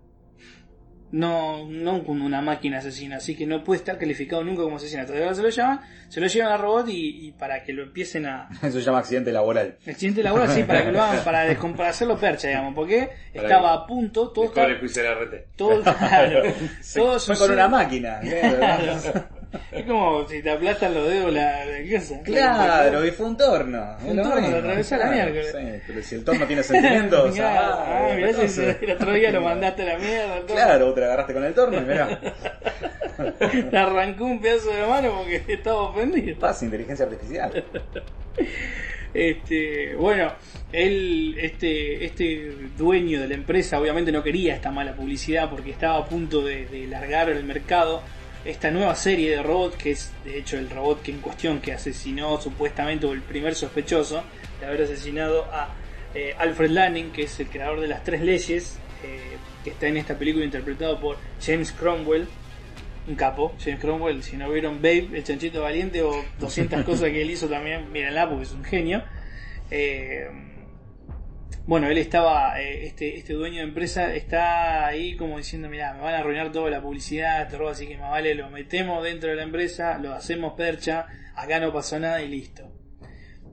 No, no cuando una máquina asesina, así que no puede estar calificado nunca como asesinato. De verdad se lo llaman, se lo llevan al robot y, y para que lo empiecen a... Eso se llama accidente laboral. Accidente laboral, sí, para que lo hagan, para, para hacerlo percha, digamos, porque Para estaba a punto, todo está, el juicio de la RT. todo, claro, todo Fue con una máquina. Es como si te aplastan los dedos la, la cosa. Claro, y fue un torno. Un torno, lo atravesó la sí, pero si el torno tiene sentimientos. Claro, ah, ah, mirá si el otro día lo mandaste a la mierda. todo. Claro, te la agarraste con el torno y mirá. Le arrancó un pedazo de mano porque estaba ofendido. Pasa inteligencia artificial. Este, bueno, él, este, este dueño de la empresa obviamente no quería esta mala publicidad porque estaba a punto de, de largar al mercado esta nueva serie de robots, que es de hecho el robot que en cuestión que asesinó supuestamente o el primer sospechoso de haber asesinado a eh, Alfred Lanning, que es el creador de las tres leyes, eh, que está en esta película interpretado por James Cromwell, un capo, James Cromwell, si no vieron Babe, el chanchito valiente o 200 cosas que él hizo también, mírenla porque es un genio. Eh, bueno, él estaba, eh, este, este dueño de empresa está ahí como diciendo, mira, me van a arruinar toda la publicidad, robo, así que más vale lo metemos dentro de la empresa, lo hacemos percha, acá no pasó nada y listo.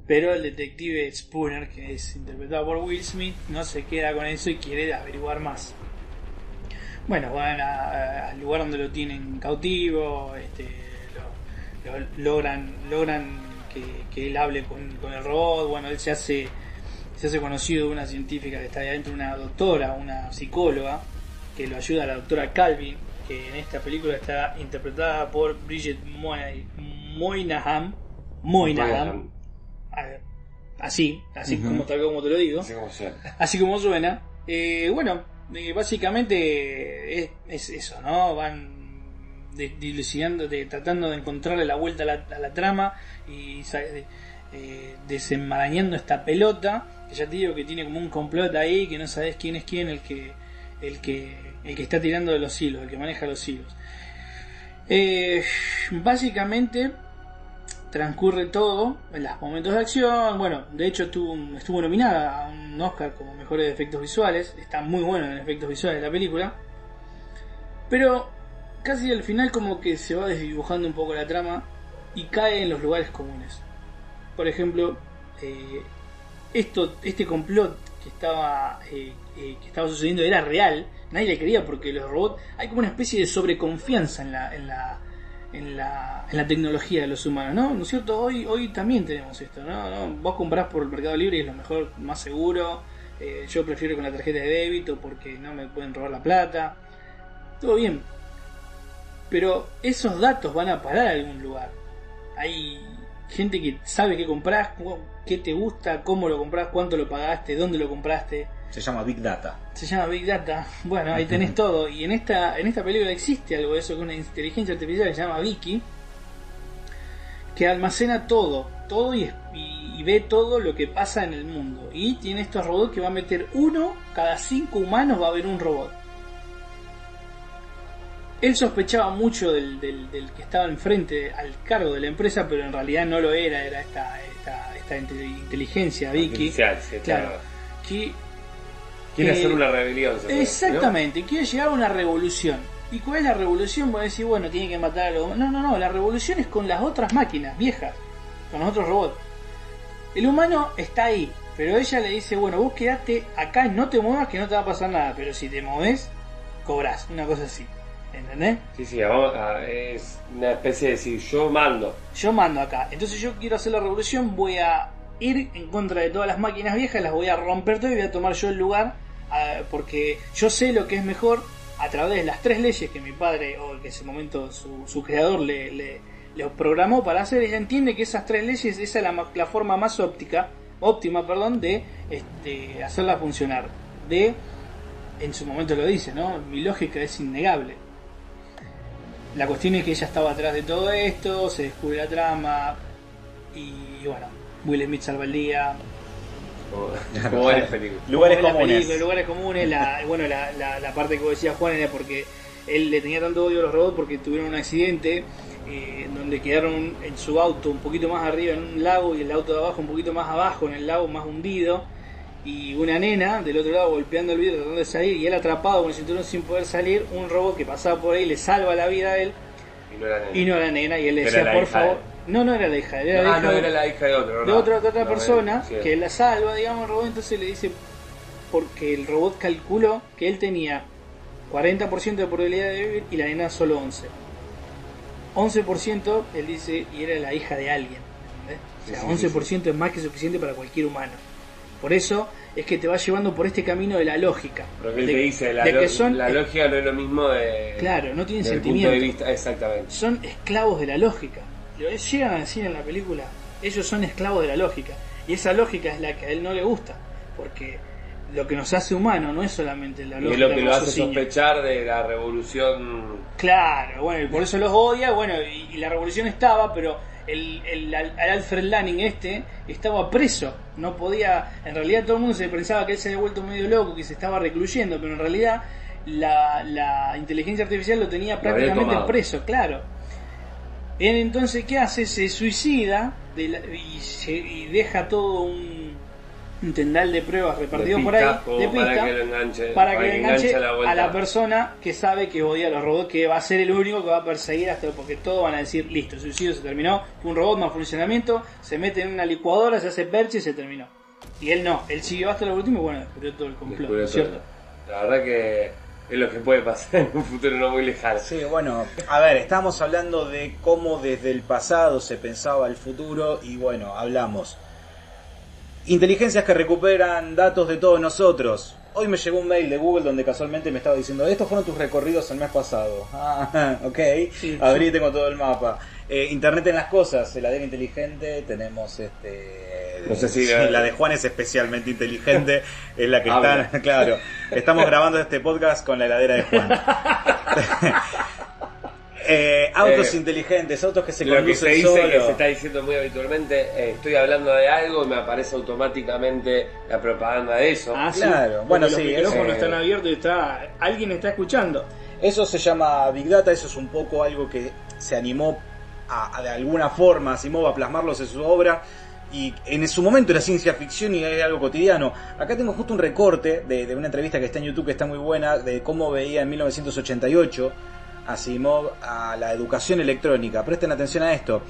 Pero el detective Spooner, que es interpretado por Will Smith, no se queda con eso y quiere averiguar más. Bueno, van al lugar donde lo tienen cautivo, este, lo- lo- logran, logran que, que él hable con, con el robot, bueno, él se hace, se hace conocido una científica que está ahí adentro, una doctora, una psicóloga, que lo ayuda, la doctora Calvin, que en esta película está interpretada por Bridget Moy- Moynihan, Moynihan, a así, así como tal como te lo digo, suena. así como suena. Eh, bueno, eh, básicamente es, es eso, ¿no? Van de- dilucidando, de- tratando de encontrarle la vuelta a la, a la trama y eh, desenmarañando esta pelota, que ya te digo que tiene como un complot ahí, que no sabes quién es quién el que, el que, el que está tirando de los hilos, el que maneja los hilos. Eh, básicamente transcurre todo en los momentos de acción. Bueno, de hecho estuvo, estuvo nominada a un Oscar como mejores efectos visuales. Está muy bueno en efectos visuales la película. Pero casi al final como que se va desdibujando un poco la trama y cae en los lugares comunes. Por ejemplo, eh, esto, este complot que estaba, eh, eh, que estaba sucediendo era real. Nadie le creía porque los robots... Hay como una especie de sobreconfianza en la... En la en la, en la tecnología de los humanos, ¿no? ¿No es cierto? Hoy, hoy también tenemos esto, ¿no? ¿no? Vos comprás por el Mercado Libre y es lo mejor, más seguro. Eh, yo prefiero con la tarjeta de débito porque no me pueden robar la plata. Todo bien. Pero esos datos van a parar a algún lugar. Hay gente que sabe qué compras, qué te gusta, cómo lo compras, cuánto lo pagaste, dónde lo compraste. Se llama Big Data. Se llama Big Data. Bueno, ahí tenés todo. Y en esta, en esta película existe algo de eso, que una inteligencia artificial que se llama Vicky, que almacena todo, todo y, y- y ve todo lo que pasa en el mundo. Y tiene estos robots que va a meter uno, cada cinco humanos va a haber un robot. Él sospechaba mucho del, del- del que estaba enfrente al cargo de la empresa, pero en realidad no lo era, era esta, esta, esta inte- inteligencia Vicky. Claro. claro. Que Quiere hacer una rebelión. Exactamente, quiere llegar a una revolución. ¿Y cuál es la revolución? Voy a decir, bueno, tiene que matar a los... No, no, no, la revolución es con las otras máquinas viejas, con los otros robots. El humano está ahí, pero ella le dice, bueno, vos quedate acá, no te muevas que no te va a pasar nada, pero si te moves, cobras, una cosa así. ¿Entendés? Sí, sí, vamos a- es una especie de decir, yo mando. Yo mando acá. Entonces yo quiero hacer la revolución, voy a ir en contra de todas las máquinas viejas, las voy a romper todo y voy a tomar yo el lugar, porque yo sé lo que es mejor a través de las tres leyes que mi padre, o que en ese momento su, su creador le, le, le programó para hacer, ella entiende que esas tres leyes, esa es la, la forma más óptica, óptima, perdón, de este, hacerla funcionar. De, en su momento lo dice, ¿no? Mi lógica es innegable. La cuestión es que ella estaba atrás de todo esto, se descubre la trama y bueno, Will Smith salva el día. Películas. Lugares comunes. película, lugares comunes, la, bueno, la, la, la parte que vos decías Juan era porque él le tenía tanto odio a los robots porque tuvieron un accidente eh, donde quedaron en su auto un poquito más arriba en un lago y el auto de abajo un poquito más abajo en el lago más hundido y una nena del otro lado golpeando el vidrio tratando de salir y él atrapado con el cinturón sin poder salir, un robot que pasaba por ahí le salva la vida a él Y no era nena. y no era nena y él le decía por de favor no no era la hija era la hija no, de- era la hija de otro. de no. otra, de otra persona sí. que la salva, digamos, el robot, entonces le dice, porque el robot calculó que él tenía 40% de probabilidad de vivir y la nena solo 11. 11% él dice, y era la hija de alguien. O sea, Sí, sí, 11% es más que suficiente para cualquier humano. Por eso es que te va llevando por este camino de la lógica. Pero que de, te dice, la, de lo- que son, la lógica no es lo mismo de. Claro, no tienen sentimiento. punto de vista, exactamente. son esclavos de la lógica. Lo llegan a decir en la película, ellos son esclavos de la lógica. Y esa lógica es la que a él no le gusta. Porque lo que nos hace humanos no es solamente la Y lógica. es lo que lo hace sospechar de la revolución. Claro, bueno, y por eso los odia, bueno, y, y la revolución estaba, pero el, el, Al- Alfred Lanning este estaba preso, no podía, en realidad todo el mundo se pensaba que él se había vuelto medio loco, que se estaba recluyendo, pero en realidad la, la inteligencia artificial lo tenía prácticamente preso, claro. Él entonces, ¿qué hace? Se suicida de la- y, se- y deja todo un, un tendal de pruebas repartido De por ahí, pista, para que lo enganche, para que le enganche a la a la persona que sabe que odia a los robots, que va a ser el único que va a perseguir hasta porque todos van a decir, listo, el suicidio se terminó, fue un robot más funcionamiento, se mete en una licuadora, se hace perche y se terminó. Y él no, él siguió hasta lo último y bueno, descubrió todo el complot, ¿cierto? La verdad que es lo que puede pasar en un futuro no muy lejano. Sí, bueno, a ver, estamos hablando de cómo desde el pasado se pensaba el futuro y bueno, hablamos. Inteligencias que recuperan datos de todos nosotros. Hoy me llegó un mail de Google donde casualmente me estaba diciendo, estos fueron tus recorridos el mes pasado. Ah, ok, Sí. abrí y tengo todo el mapa. Eh, Internet en las cosas, heladera inteligente, tenemos este... No sé si- sí, la de Juan es especialmente inteligente, es la que Habla. está, claro, estamos grabando este podcast con la heladera de Juan. Eh, autos Eh, inteligentes, autos que se Lo que se conducen dice, que se está diciendo muy habitualmente, eh, estoy hablando de algo y me aparece automáticamente la propaganda de eso. Ah, sí, Claro, porque bueno, los sí, micrófonos eso- están abiertos y está, alguien está escuchando. Eso se llama Big Data, eso es un poco algo que se animó a, a de alguna forma Asimov a plasmarlos en su obra y en su momento era ciencia ficción y era algo cotidiano. Acá tengo justo un recorte de, de una entrevista que está en YouTube que está muy buena de cómo veía en 1988 Asimov a la educación electrónica. Presten atención a esto.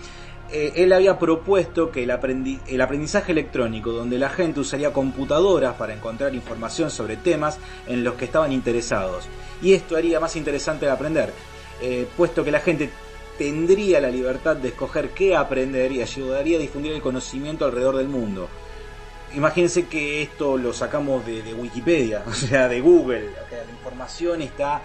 Eh, él había propuesto que el, aprendi- el aprendizaje electrónico, donde la gente usaría computadoras para encontrar información sobre temas en los que estaban interesados. Y esto haría más interesante el aprender, eh, puesto que la gente tendría la libertad de escoger qué aprender y ayudaría a difundir el conocimiento alrededor del mundo. Imagínense que esto lo sacamos de, de Wikipedia, o sea, de Google. O la información está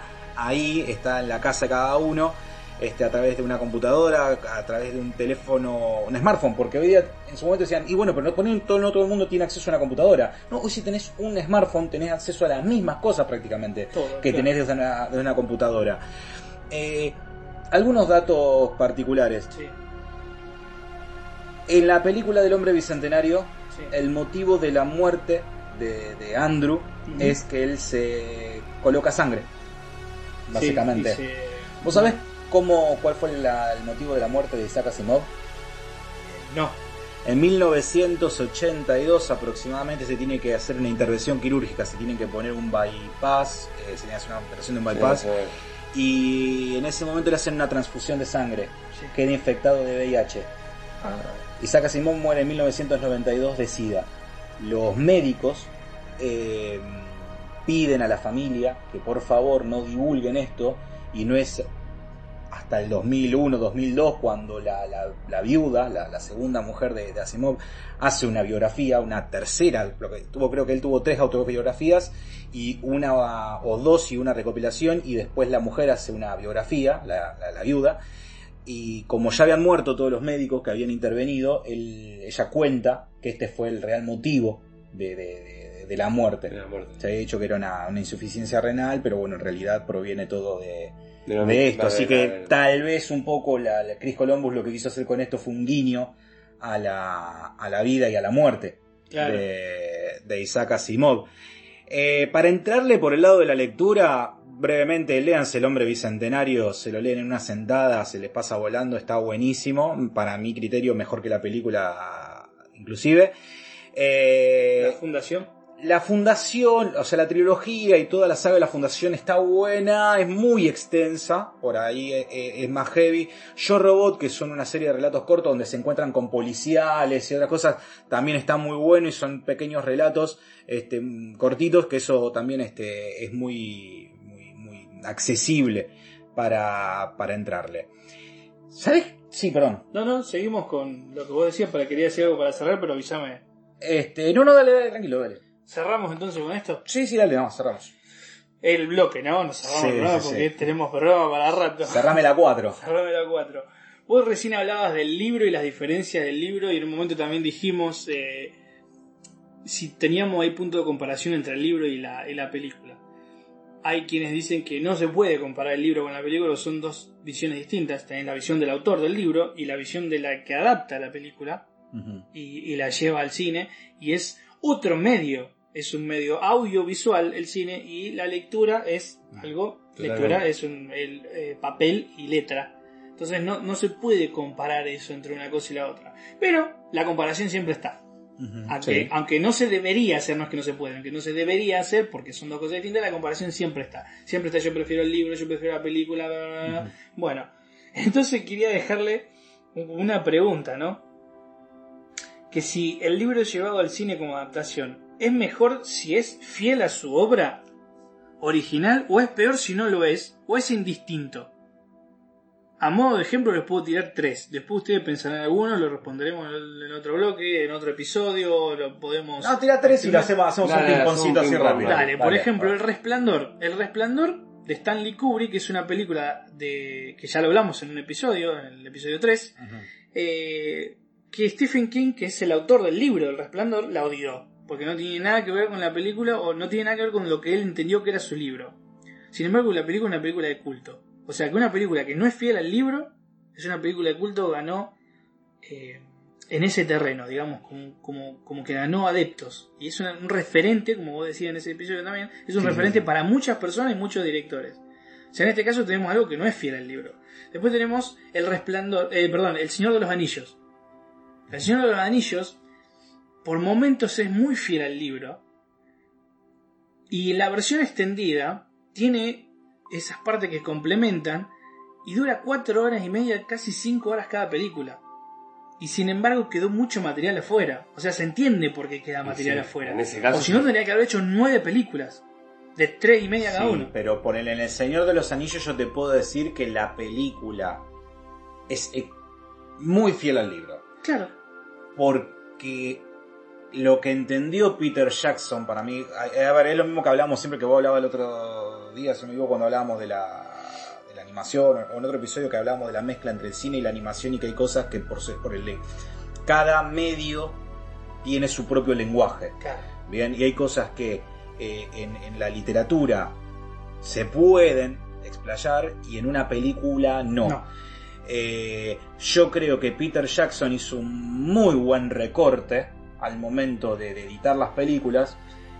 ahí, está en la casa de cada uno, este, a través de una computadora, a través de un teléfono, un smartphone, porque hoy día en su momento decían, y bueno, pero no, ponen- todo, no todo el mundo tiene acceso a una computadora. No, hoy si tenés un smartphone tenés acceso a las mismas cosas prácticamente Todo, que claro. tenés desde una, desde una computadora. Eh, algunos datos particulares. Sí, En la película del hombre bicentenario, sí. el motivo de la muerte de, de Andrew es que él se coloca sangre, básicamente. Sí, ¿Vos sabés cómo, cuál fue la- el motivo de la muerte de Isaac Asimov? No. En 1982 aproximadamente se tiene que hacer una intervención quirúrgica, se tiene que poner un bypass, eh, se tiene que hacer una operación de un bypass, Sí, sí. y en ese momento le hacen una transfusión de sangre, Sí. queda infectado de VIH. Isaac Asimov muere en 1992 de SIDA. Los médicos eh, piden a la familia que por favor no divulguen esto y no es hasta el 2001, 2002 cuando la, la- viuda, la, segunda mujer de, Asimov, hace una biografía, una tercera, lo que tuvo, creo que él tuvo tres autobiografías y una o dos y una recopilación y después la mujer hace una biografía, la, viuda y como ya habían muerto todos los médicos que habían intervenido, ella cuenta que este fue el real motivo de- de la muerte. De la muerte. Se había dicho que era una, una insuficiencia renal, pero bueno, en realidad proviene todo de, De esto. Así que tal vez un poco la, la Chris Columbus lo que quiso hacer con esto fue un guiño a la, a la vida y a la muerte Claro. de Isaac Asimov. Eh, para entrarle por el lado de la lectura, brevemente, léanse El hombre bicentenario, se lo leen en una sentada, se les pasa volando, está buenísimo. Para mi criterio, mejor que la película, inclusive. Eh, La fundación. La fundación, o sea, la trilogía y toda la saga de la fundación está buena, es muy extensa, por ahí eh, eh, es, más heavy. Yo Robot, que son una serie de relatos cortos donde se encuentran con policiales y otras cosas, también está muy bueno y son pequeños relatos este, cortitos, que eso también este, es muy, muy, muy accesible para, para entrarle. ¿Sabes? Sí, perdón. No, no, seguimos con lo que vos decías, para quería decir algo para cerrar, pero avísame. Este, no, no, dale, dale, tranquilo, dale. Cerramos entonces con esto. Sí, sí, dale, vamos, cerramos. El bloque, ¿no? Nos cerramos Sí, el sí, porque sí. tenemos programa para rato. Cerrame la 4. Cerrame la 4. Vos recién hablabas del libro y las diferencias del libro y en un momento también dijimos eh, si teníamos ahí punto de comparación entre el libro y la, y la película. Hay quienes dicen que no se puede comparar el libro con la película, son dos visiones distintas. Tenés la visión del autor del libro y la visión de la que adapta la película y, y la lleva al cine y es otro medio, es un medio audiovisual el cine y la lectura es algo, Totalmente. lectura es un, el eh, papel y letra. Entonces no, no se puede comparar eso entre una cosa y la otra. Pero la comparación siempre está. Aunque, sí. aunque no se debería hacer, no es que no se puede, aunque no se debería hacer, porque son dos cosas distintas, la comparación siempre está. Siempre está yo prefiero el libro, yo prefiero la película, bla, bla, bla. Bueno, entonces quería dejarle una pregunta, ¿no? Que si el libro es llevado al cine como adaptación, ¿es mejor si es fiel a su obra original o es peor si no lo es o es indistinto? A modo de ejemplo les puedo tirar tres. Después ustedes pensarán en alguno, lo responderemos en, otro bloque, en otro episodio, lo podemos... No, tira tres y lo hacemos, hacemos Dale, un hacemos así rápido. Dale, por ejemplo, El Resplandor. El Resplandor de Stanley Kubrick, que es una película de que ya lo hablamos en un episodio, en el episodio 3, Ujú. eh, que Stephen King, que es el autor del libro El Resplandor, la odió. Porque no tiene nada que ver con la película o no tiene nada que ver con lo que él entendió que era su libro. Sin embargo, la película es una película de culto. O sea, que una película que no es fiel al libro, es una película de culto, ganó eh, en ese terreno, digamos, como, como, como que ganó adeptos. Y es una- un referente, como vos decías en ese episodio también, es un Sí, referente sí. para muchas personas y muchos directores. O sea, en este caso tenemos algo que no es fiel al libro. Después tenemos El Resplandor, eh, perdón, El Señor de los Anillos. El Señor de los Anillos, por momentos es muy fiel al libro. Y la versión extendida tiene esas partes que complementan y dura cuatro horas y media, casi cinco horas cada película. Y sin embargo quedó mucho material afuera. O sea, se entiende por qué queda material Sí, afuera. En ese caso. o si no, tendría que haber hecho nueve películas. De tres y media cada Sí, uno. pero por el, en El Señor de los Anillos yo te puedo decir que la película es eh, muy fiel al libro. Claro. Porque lo que entendió Peter Jackson para mí, a, a ver, es lo mismo que hablamos siempre que vos hablabas el otro día, me cuando hablábamos de la, de la animación, o en otro episodio que hablábamos de la mezcla entre el cine y la animación y que hay cosas que por, ser- por el... Cada medio tiene su propio lenguaje. Claro. Bien, y hay cosas que eh, en, en la literatura se pueden explayar y en una película no. No. Eh, yo creo que Peter Jackson hizo un muy buen recorte al momento de, de editar las películas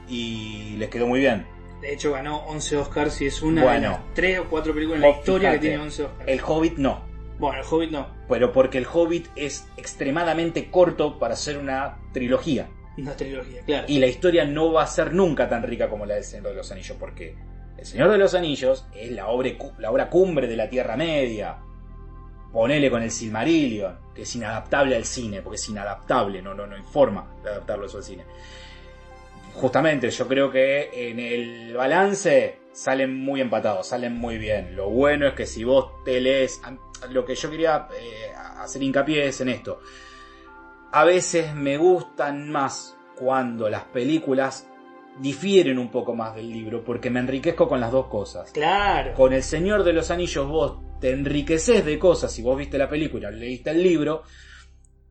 y les quedó muy bien. De hecho, ganó 11 Oscars y es una Bueno. de las tres o cuatro películas en la historia que tiene 11 Oscars. El Hobbit no, Bueno, el Hobbit no. pero porque el Hobbit es extremadamente corto para ser una trilogía. Una trilogía, claro. Y la historia no va a ser nunca tan rica como la del Señor de los Anillos, porque El Señor de los Anillos es la obra, la obra cumbre de la Tierra Media. Ponele con el Silmarillion, que es inadaptable al cine, porque es inadaptable, no, no, no hay forma de adaptarlo eso al cine. Justamente, yo creo que en el balance salen muy empatados, salen muy bien. Lo bueno es que si vos te lees, lo que yo quería eh, hacer hincapié es en esto. A veces me gustan más cuando las películas difieren un poco más del libro, porque me enriquezco con las dos cosas. Claro. Con El Señor de los Anillos vos te enriqueces de cosas si vos viste la película, leíste el libro,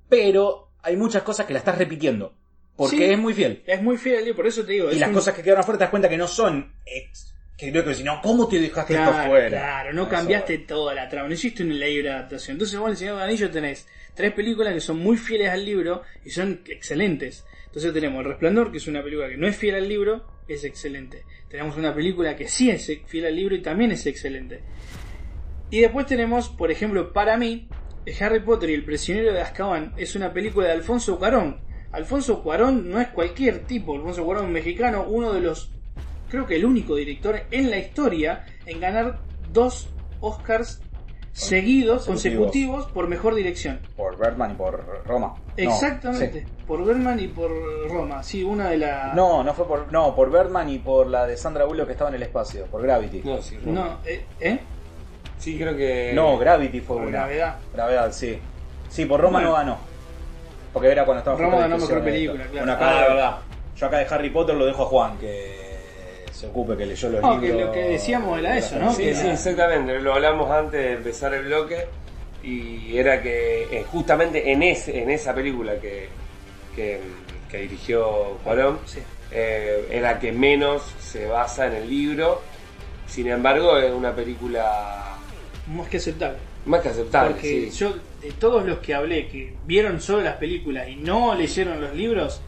pero hay muchas cosas que la estás repitiendo, porque Sí. es muy fiel. Es muy fiel libro, por eso te digo. Y las un- cosas que quedaron afuera te das cuenta que no son... ex- que creo que si no, ¿cómo te dejaste esto Claro, afuera? claro, no Eso. cambiaste toda la trama, no hiciste un libro de adaptación. Entonces vos en El Señor de los Anillos tenés tres películas que son muy fieles al libro y son excelentes. Entonces tenemos El Resplandor, que es una película que no es fiel al libro, es excelente. Tenemos una película que sí es fiel al libro y también es excelente. Y después tenemos, por ejemplo, para mí, Harry Potter y el prisionero de Azkaban es una película de Alfonso Cuarón. Alfonso Cuarón no es cualquier tipo, Alfonso Cuarón mexicano, uno de los, creo que el único director en la historia en ganar dos Oscars seguidos, Consecutivos. por mejor dirección. Por Birdman y por Roma. No, Exactamente, sí. por Berman y por Roma, sí, una de las... No, no fue por. No, por Birdman y por la de Sandra Bullock que estaba en el espacio, por Gravity. No, No, sí, Roma. No, eh, ¿eh? Sí, creo que. Gravity fue Por una. gravedad. Gravedad, sí. Sí, por Roma Bueno. no ganó. Porque era cuando estaba Roma ganó mejor película, claro. Bueno, acá, Ah, de verdad. Yo acá de Harry Potter lo dejo a Juan, que se ocupe, que leyó los No, que libros. lo que decíamos era de eso, ¿no? Sí, Que sí, exactamente. Lo hablamos antes de empezar el bloque. Y era que eh, justamente en, ese, en esa película que, que, que dirigió Cuarón, Sí. eh, es la que menos se basa en el libro. Sin embargo, es una película Más que aceptable. más que aceptable. Porque sí. yo, de todos los que hablé, que vieron solo las películas y no leyeron los libros,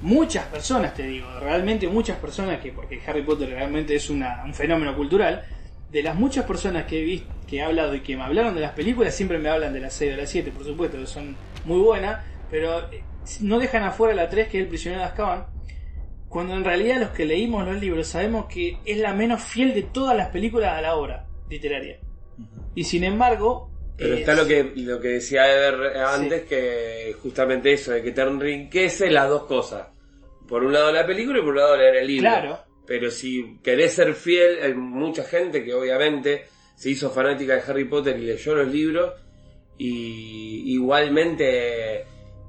muchas personas, te digo, realmente muchas personas, que porque Harry Potter realmente es una- un fenómeno cultural, de las muchas personas que he visto, que he hablado y que me hablaron de las películas, siempre me hablan de las 6 o las 7, por supuesto, que son muy buenas, pero eh, no dejan afuera la 3, que es El prisionero de Azkaban, cuando en realidad los que leímos los libros sabemos que es la menos fiel de todas las películas a la obra literaria. Y sin embargo... Pero es- está lo que, lo que decía Ever antes, que justamente eso, de que te enriquece las dos cosas. Por un lado la película y por un lado leer el libro. Claro. Pero si querés ser fiel, hay mucha gente que obviamente se hizo fanática de Harry Potter y leyó los libros y igualmente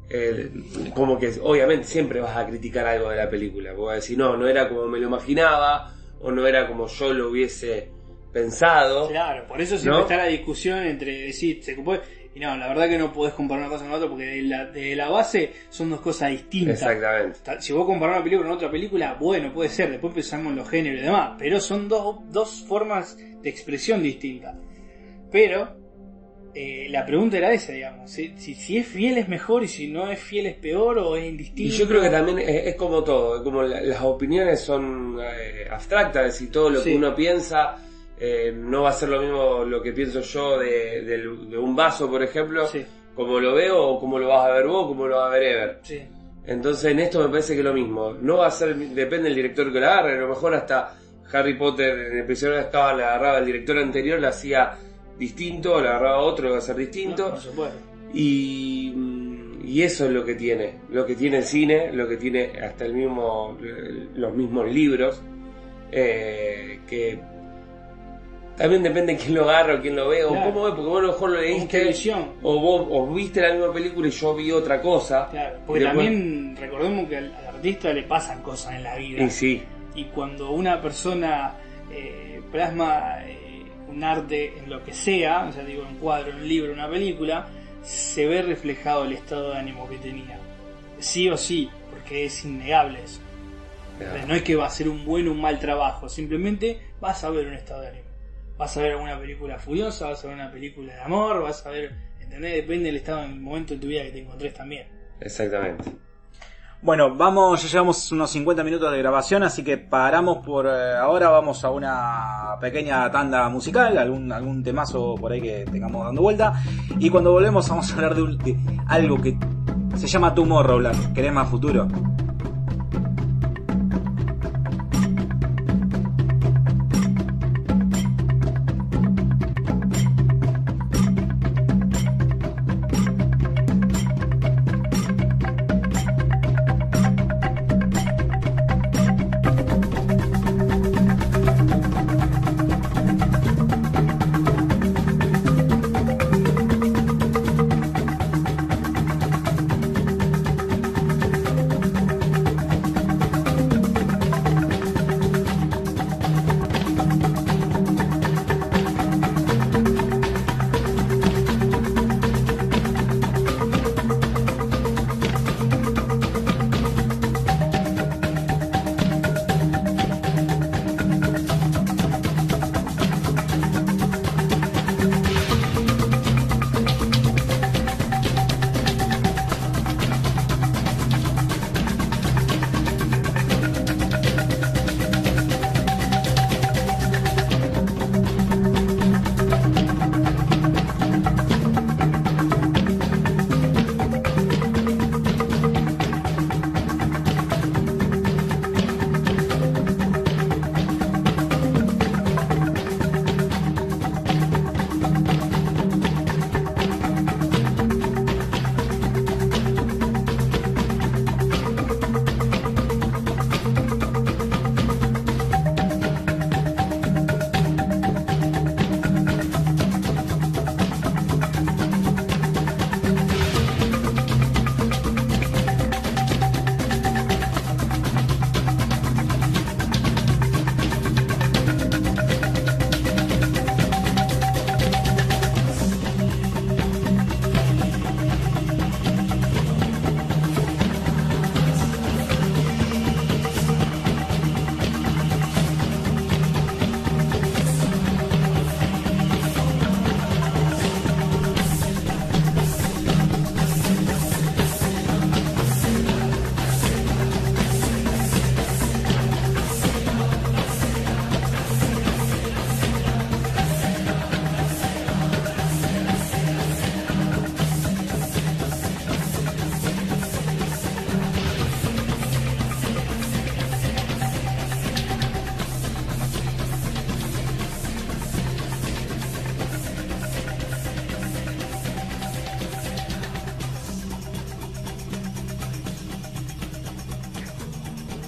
eh, como que obviamente siempre vas a criticar algo de la película, porque vas a decir, no, no era como me lo imaginaba o no era como yo lo hubiese pensado. Claro, por eso siempre ¿No? está la discusión entre decir, se puede... Y no, la verdad que no podés comparar una cosa con la otra porque de la, de la base son dos cosas distintas. Exactamente. Ta- Si vos comparás una película con otra película, bueno, puede ser, después pensamos en los géneros y demás, pero son dos, dos formas de expresión distintas. Pero eh, la pregunta era esa, digamos, si, si, si es fiel es mejor y si no es fiel es peor o es indistinto. Y yo creo que también es, es como todo, es como la- las opiniones son eh, abstractas, es decir, todo lo Sí. que uno piensa eh, no va a ser lo mismo lo que pienso yo de, un vaso, por ejemplo, Sí. como lo veo o como lo vas a ver vos, como lo va a ver Ever. Sí, Entonces en esto me parece que es lo mismo, no va a ser, depende del director que lo agarre, a lo mejor hasta Harry Potter en el prisionero la agarraba el director anterior, la hacía distinto, la agarraba otro, lo va a hacer distinto. no, por supuesto. Y, y eso es lo que tiene, lo que tiene el cine, lo que tiene hasta el mismo, los mismos libros, eh, que también depende de quién lo agarra o quién lo ve, o Claro. cómo ve, porque vos a lo mejor lo ¿Con qué leíste, o vos o viste la misma película y yo vi otra cosa. Claro, porque después- también recordemos que al, artista le pasan cosas en la vida. Y sí, Y cuando una persona eh, plasma eh, un arte en lo que sea, o sea, digo, un cuadro, un libro, una película, se ve reflejado el estado de ánimo que tenía. Sí o sí, porque es innegable eso. O sea, no es que va a ser un buen o un mal trabajo, simplemente vas a ver un estado de ánimo. Vas a ver una película furiosa, vas a ver una película de amor, vas a ver, ¿entendés? Depende del estado en el momento de tu vida que te encontres también. exactamente. Bueno, vamos, ya llevamos unos 50 minutos de grabación, así que paramos por eh, ahora, vamos a una pequeña tanda musical, algún, algún temazo por ahí que tengamos dando vuelta, y cuando volvemos vamos a hablar de, un- de algo que se llama Tomorrowland, ¿querés más futuro?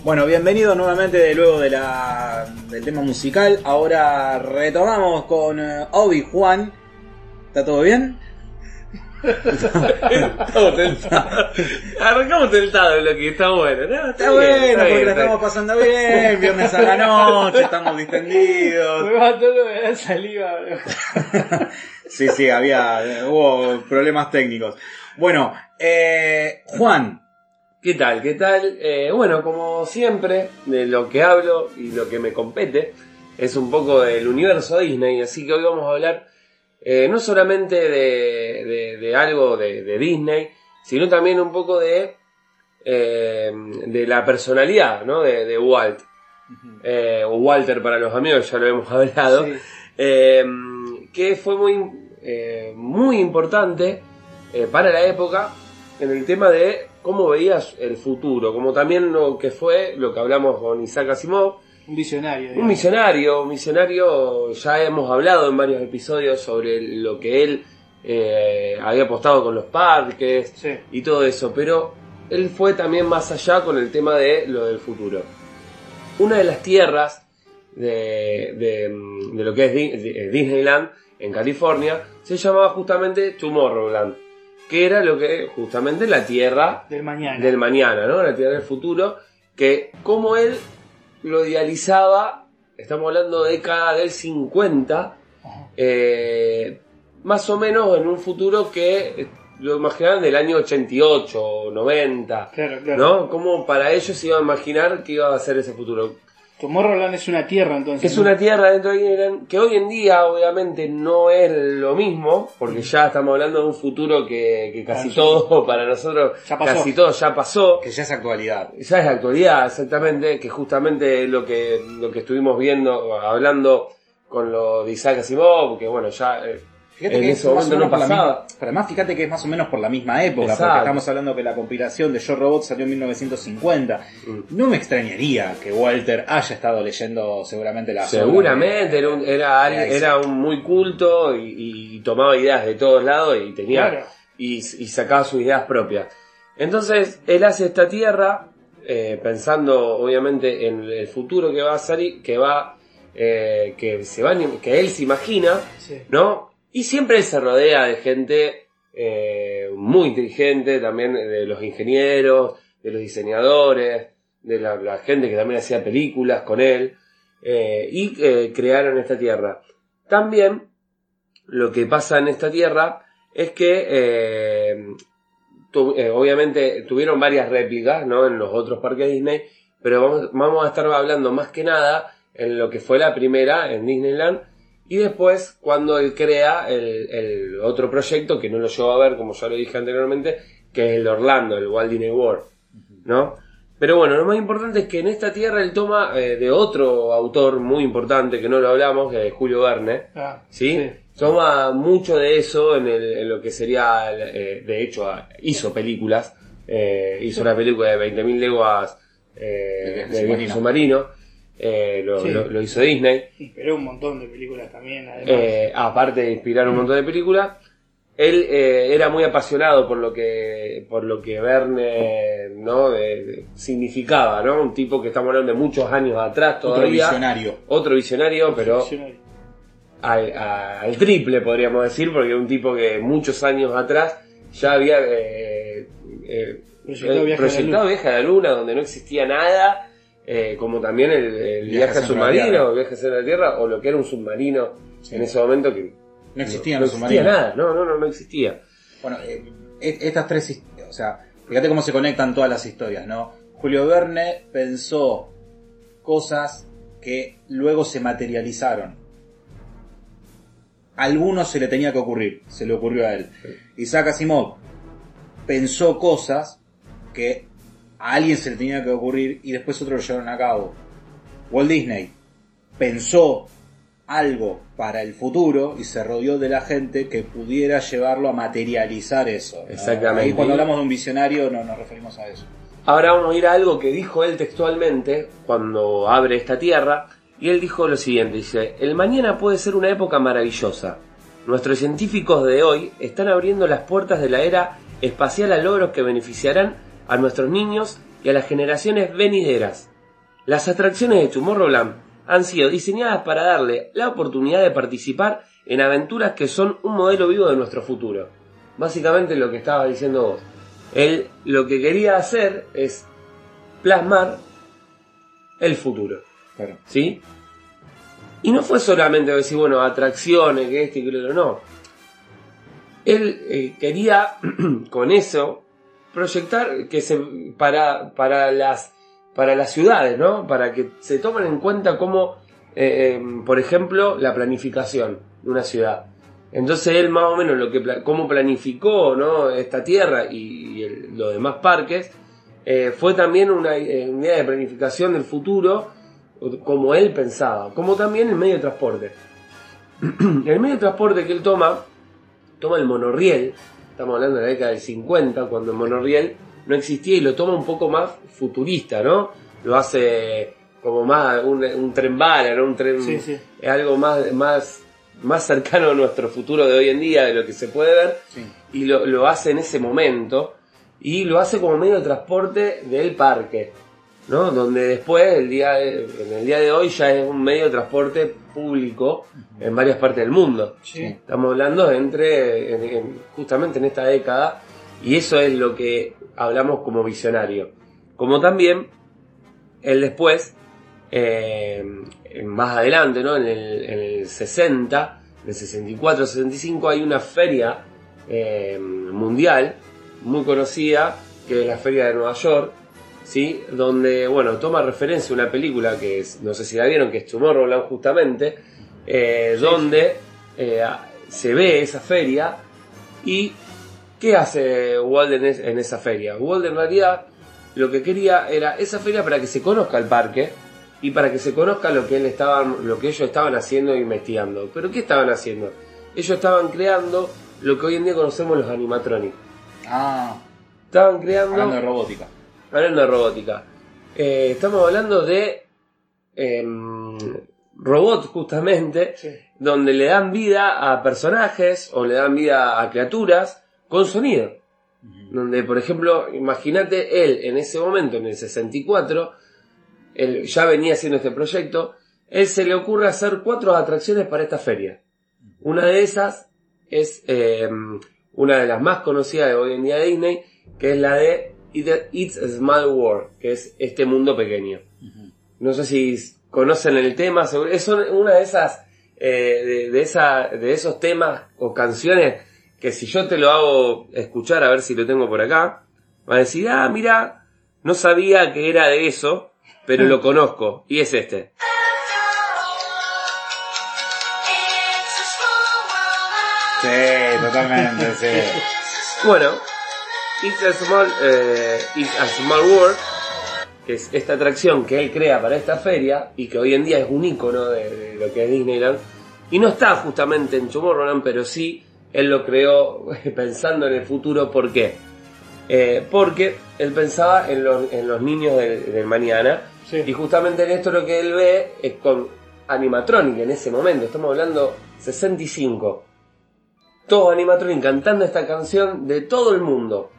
Bueno, bienvenido nuevamente de luego de la, del tema musical. Ahora retomamos con eh, Obi Juan. ¿Está todo bien? Estamos tentados. Arrancamos tentados lo que está bueno. No, Está, bien, bueno, está porque bien, la está estamos pasando bien. Viernes a la noche, estamos distendidos. Me va todo de la saliva, bro. Sí, sí, había, hubo problemas técnicos. Bueno, eh, Juan, ¿Qué tal? ¿Qué tal? Eh, bueno, como siempre, de lo que hablo y lo que me compete es un poco del universo Disney, así que hoy vamos a hablar eh, no solamente de, de- de algo de, de Disney, sino también un poco de, eh, de la personalidad ¿no? de, Walt, o Walter para los amigos, ya lo hemos hablado, Sí. que fue muy, muy importante para la época en el tema de cómo veías el futuro, como también lo que fue lo que hablamos con Isaac Asimov, Un visionario. un digamos. misionario, un misionario, ya hemos hablado en varios episodios sobre lo que él eh, había apostado con los parques Sí. y todo eso, pero él fue también más allá con el tema de lo del futuro. Una de las tierras de, de- de lo que es Disneyland en California se llamaba justamente Tomorrowland, que era lo que justamente la tierra Del mañana. del mañana, ¿no? La tierra del futuro, que como él lo idealizaba, estamos hablando de década del 50, Ajá. eh, más o menos en un futuro que eh, lo imaginaban del año 88 o 90, Claro, claro. ¿no? Como para ellos se iba a imaginar que iba a ser ese futuro. Tomorrowland es una tierra entonces. Es ¿no? una tierra dentro de Disneyland que hoy en día obviamente no es lo mismo, porque ya estamos hablando de un futuro que, que casi Claro, todo para nosotros, Ya pasó. casi todo ya pasó. que ya es actualidad. Ya es actualidad, exactamente, que justamente lo que, lo que estuvimos viendo, hablando con lo de Isaac Asimov, que bueno, ya eh, Fíjate en que ese es más o momento menos no por la pasaba. misma, pero además fíjate que es más o menos por la misma época, Exacto. porque estamos hablando que la compilación de Yo Robot salió en 1950. Mm. No me extrañaría que Walter haya estado leyendo seguramente la Seguramente era, un, era, era un muy culto y, y tomaba ideas de todos lados y tenía Claro. y, y sacaba sus ideas propias. Entonces él hace esta tierra eh, pensando obviamente en el futuro que va a salir, que va, eh, que se va, que él se imagina, Sí. ¿no? Y siempre se rodea de gente eh, muy inteligente, también de los ingenieros, de los diseñadores, de la, gente que también hacía películas con él, eh, y eh, crearon esta tierra. También lo que pasa en esta tierra es que obviamente tuvieron varias réplicas ¿no? en los otros parques Disney, pero vamos, vamos a estar hablando más que nada en lo que fue la primera en Disneyland y después cuando él crea el, el otro proyecto que no lo llevo a ver como ya lo dije anteriormente que es el Orlando, el Walt Disney World ¿no? Pero bueno, lo más importante es que en esta tierra él toma eh, de otro autor muy importante que no lo hablamos, que es Julio Verne, Ah, ¿sí? Toma mucho de eso en, el- en lo que sería, eh, de hecho, ah, hizo películas, eh, hizo una película de 20.000 leguas eh, de submarino, eh, lo, Sí. lo- lo hizo Disney, Inspiró un montón de películas también, además. eh, aparte de inspirar un montón de películas. Él eh, era muy apasionado por lo que por lo que Verne no de- de- significaba, ¿no? Un tipo que estamos hablando de muchos años atrás Otro todavía, visionario. otro visionario, pero Visionario. al, a- al triple, podríamos decir, porque un tipo que muchos años atrás ya había eh, eh, Proyectado eh, Viaje a la proyectado Luna. Viaje a la Luna, donde no existía nada, eh, como también el, el Viaje viaje submarino, viaje hacia la Tierra, o lo que era un submarino Sí. en ese momento que No existían no los existía submarinos. nada, no, no, no, no existía. Bueno, eh, e- estas tres, o sea, fíjate cómo se conectan todas las historias, ¿no? Julio Verne pensó cosas que luego se materializaron. A algunos se le tenía que ocurrir, se le ocurrió a él. Isaac Asimov pensó cosas que a alguien se le tenía que ocurrir y después otros lo llevaron a cabo. Walt Disney pensó algo para el futuro y se rodeó de la gente que pudiera llevarlo a materializar eso. ¿no? Exactamente. Ahí cuando hablamos de un visionario no nos referimos a eso. Ahora vamos a ir a algo que dijo él textualmente cuando abre esta tierra. Y él dijo lo siguiente, dice, el mañana puede ser una época maravillosa. Nuestros científicos de hoy están abriendo las puertas de la era espacial a logros que beneficiarán a nuestros niños y a las generaciones venideras. Las atracciones de Tomorrowland han sido diseñadas para darle la oportunidad de participar en aventuras que son un modelo vivo de nuestro futuro. Básicamente lo que estaba diciendo vos. Él lo que quería hacer es plasmar el futuro. Claro. ¿Sí? Y no fue solamente decir, bueno, atracciones, que este y que lo no. Él eh, quería con eso proyectar que se para, para las para las ciudades, ¿no? Para que se tomen en cuenta como, eh, eh, por ejemplo, la planificación de una ciudad. Entonces él más o menos lo que cómo planificó, ¿no? Esta tierra y, los demás parques eh, fue también una, eh, una idea de planificación del futuro como él pensaba, como también el medio de transporte. el medio de transporte que él toma, toma el monorriel, estamos hablando de la década del 50, cuando el monorriel no existía y lo toma un poco más futurista, ¿no? Lo hace como más un, un tren bala, ¿no? Un tren, Sí, sí. es algo más, más, más cercano a nuestro futuro de hoy en día, de lo que se puede ver, Sí. y lo, lo hace en ese momento y lo hace como medio de transporte del parque, ¿no? Donde después, el día de- en el día de hoy, ya es un medio de transporte público en varias partes del mundo. Sí. Estamos hablando entre, en- en- justamente en esta década, y eso es lo que hablamos como visionario. Como también, el después, eh, más adelante, ¿no? En el, en el 60, en el 64, 65, hay una feria eh, mundial muy conocida, que es la Feria de Nueva York, ¿sí? Donde, bueno, toma referencia una película que es, no sé si la vieron, que es Tomorrowland justamente, eh, donde eh, se ve esa feria y ¿qué hace Walt en, es- en esa feria? Walt en realidad lo que quería era esa feria para que se conozca el parque y para que se conozca lo que él estaban, lo que ellos estaban haciendo e investigando. ¿Pero qué estaban haciendo? Ellos estaban creando lo que hoy en día conocemos los animatronics. Ah, Estaban creando hablando de robótica. Hablando de robótica. Eh, estamos hablando de em, robots justamente, Sí. donde le dan vida a personajes o le dan vida a criaturas con sonido. Donde, por ejemplo, imagínate él en ese momento, en el 64, él ya venía haciendo este proyecto, él se le ocurre hacer cuatro atracciones para esta feria. Una de esas es em, una de las más conocidas de hoy en día de Disney, que es la de It's a Small World, que es este mundo pequeño. No sé si conocen el tema, seguro- es una una de esas, eh, de, de esa, de esos temas o canciones que si yo te lo hago escuchar, a ver si lo tengo por acá, va a decir, ah, mira, no sabía que era de eso, pero lo conozco, y es este. Sí, totalmente, sí. Bueno, It's a Small, eh, It's a Small World, que es esta atracción que él crea para esta feria y que hoy en día es un icono de, de lo que es Disneyland. Y no está justamente en Tomorrowland, pero sí él lo creó pensando en el futuro. ¿Por qué? Eh, porque él pensaba en los, en los niños del, del mañana. Sí. Y justamente en esto lo que él ve es con animatronic en ese momento. Estamos hablando 65 todos animatronic cantando esta canción de todo el mundo.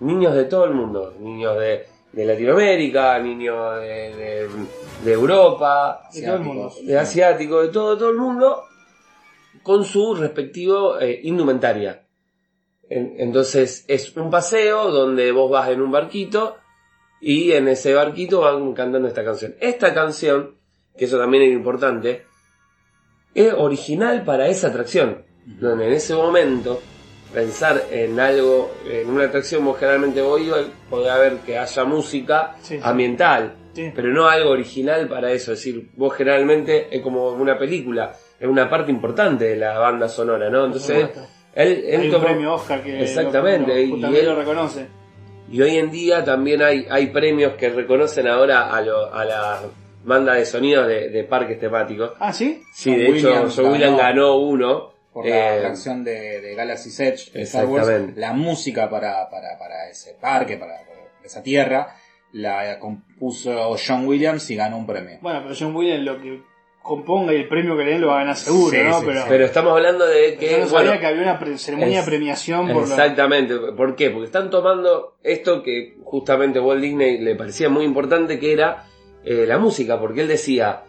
Niños de todo el mundo. Niños de, de Latinoamérica, niños de, de- de Europa, De todo el mundo. de asiático, de todo, todo el mundo, con su respectivo eh, indumentaria. En- entonces es un paseo donde vos vas en un barquito y en ese barquito van cantando esta canción. Esta canción, que eso también es importante, es original para esa atracción. Donde en ese momento pensar en algo, en una atracción vos generalmente ibas, puede haber que haya música Sí, sí. ambiental, Sí. pero no algo original para eso. Es decir, vos generalmente es como una película, es una parte importante de la banda sonora, ¿no? Entonces, él, él Hay un tomó- premio Oscar que Exactamente, lo, y él- lo reconoce. y hoy en día también hay, hay premios que reconocen ahora a, lo- a la banda de sonidos de, de parques temáticos. Ah, ¿sí? Sí, de hecho, Williams John Williams ganó ganó uno. Por la eh, canción de, de Galaxy's Edge de Star Wars, la música para, para, para ese parque, para, para esa tierra, la compuso John Williams y ganó un premio. Bueno, pero John Williams lo que componga y el premio que le den lo va a ganar seguro, Sí, ¿no? sí, pero, Pero estamos hablando de que. yo no sabía bueno, que había una pre- ceremonia es- de premiación por lo... Exactamente. ¿Por qué? Porque están tomando esto que justamente Walt Disney le parecía muy importante, que era eh, la música, porque él decía,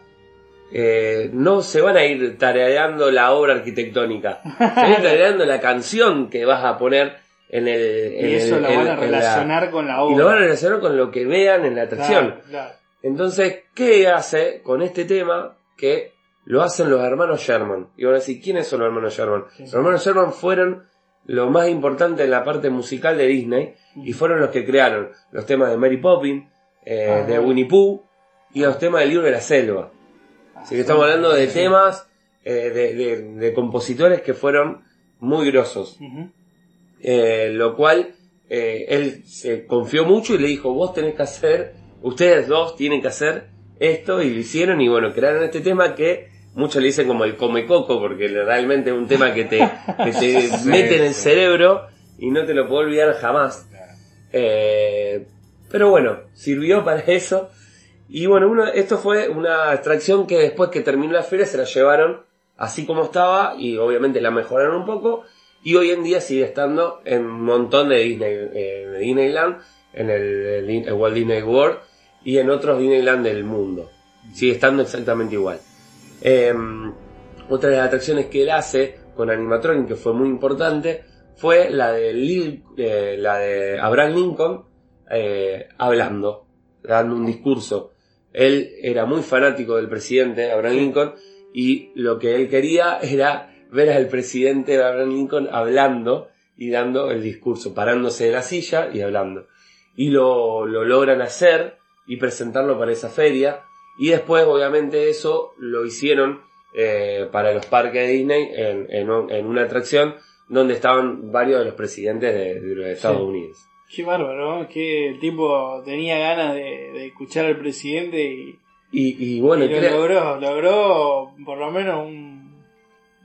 eh, no se van a ir tareando la obra arquitectónica, se van a ir tareando la canción que vas a poner en el... Y en eso el- lo en- van a la- relacionar con la obra. y lo van a relacionar con lo que vean en la atracción. Claro, claro. Entonces, ¿qué hace con este tema? Que lo hacen los hermanos Sherman. Y van a decir, ¿quiénes son los hermanos Sherman? Sí. Los hermanos Sherman fueron lo más importante en la parte musical de Disney y fueron los que crearon los temas de Mary Poppins, eh, de. Winnie Pooh y los temas del libro de la selva. Así que estamos hablando de temas eh, de, de- de compositores que fueron muy grosos. Eh, lo cual eh, él se confió mucho y le dijo, vos tenés que hacer, ustedes dos tienen que hacer esto y lo hicieron y bueno, crearon este tema que muchos le dicen como el come coco porque realmente es un tema que te, que te Sí, mete en el sí. cerebro y no te lo puedo olvidar jamás. Eh, pero bueno, sirvió para eso. Y bueno, uno, esto fue una atracción que después que terminó la feria se la llevaron así como estaba y obviamente la mejoraron un poco. Y hoy en día sigue estando en un montón de Disney, eh, de Disneyland, en el, el- Walt Disney World y en otros Disneyland del mundo. Sigue estando exactamente igual. Eh, otra de las atracciones que él hace con animatronic que fue muy importante fue la de, Lil- eh, la de Abraham Lincoln eh, hablando, dando un discurso. Él era muy fanático del presidente Abraham Lincoln y lo que él quería era ver al presidente Abraham Lincoln hablando y dando el discurso, parándose de la silla y hablando. Y lo, lo logran hacer y presentarlo para esa feria. Y después, obviamente, eso lo hicieron eh, para los parques de Disney en, en un- en una atracción donde estaban varios de los presidentes de, de los Estados Sí. Unidos. Qué bárbaro, ¿no? que el tipo tenía ganas de, de escuchar al presidente y, Y, y bueno, y lo crea- logró, logró por lo menos un,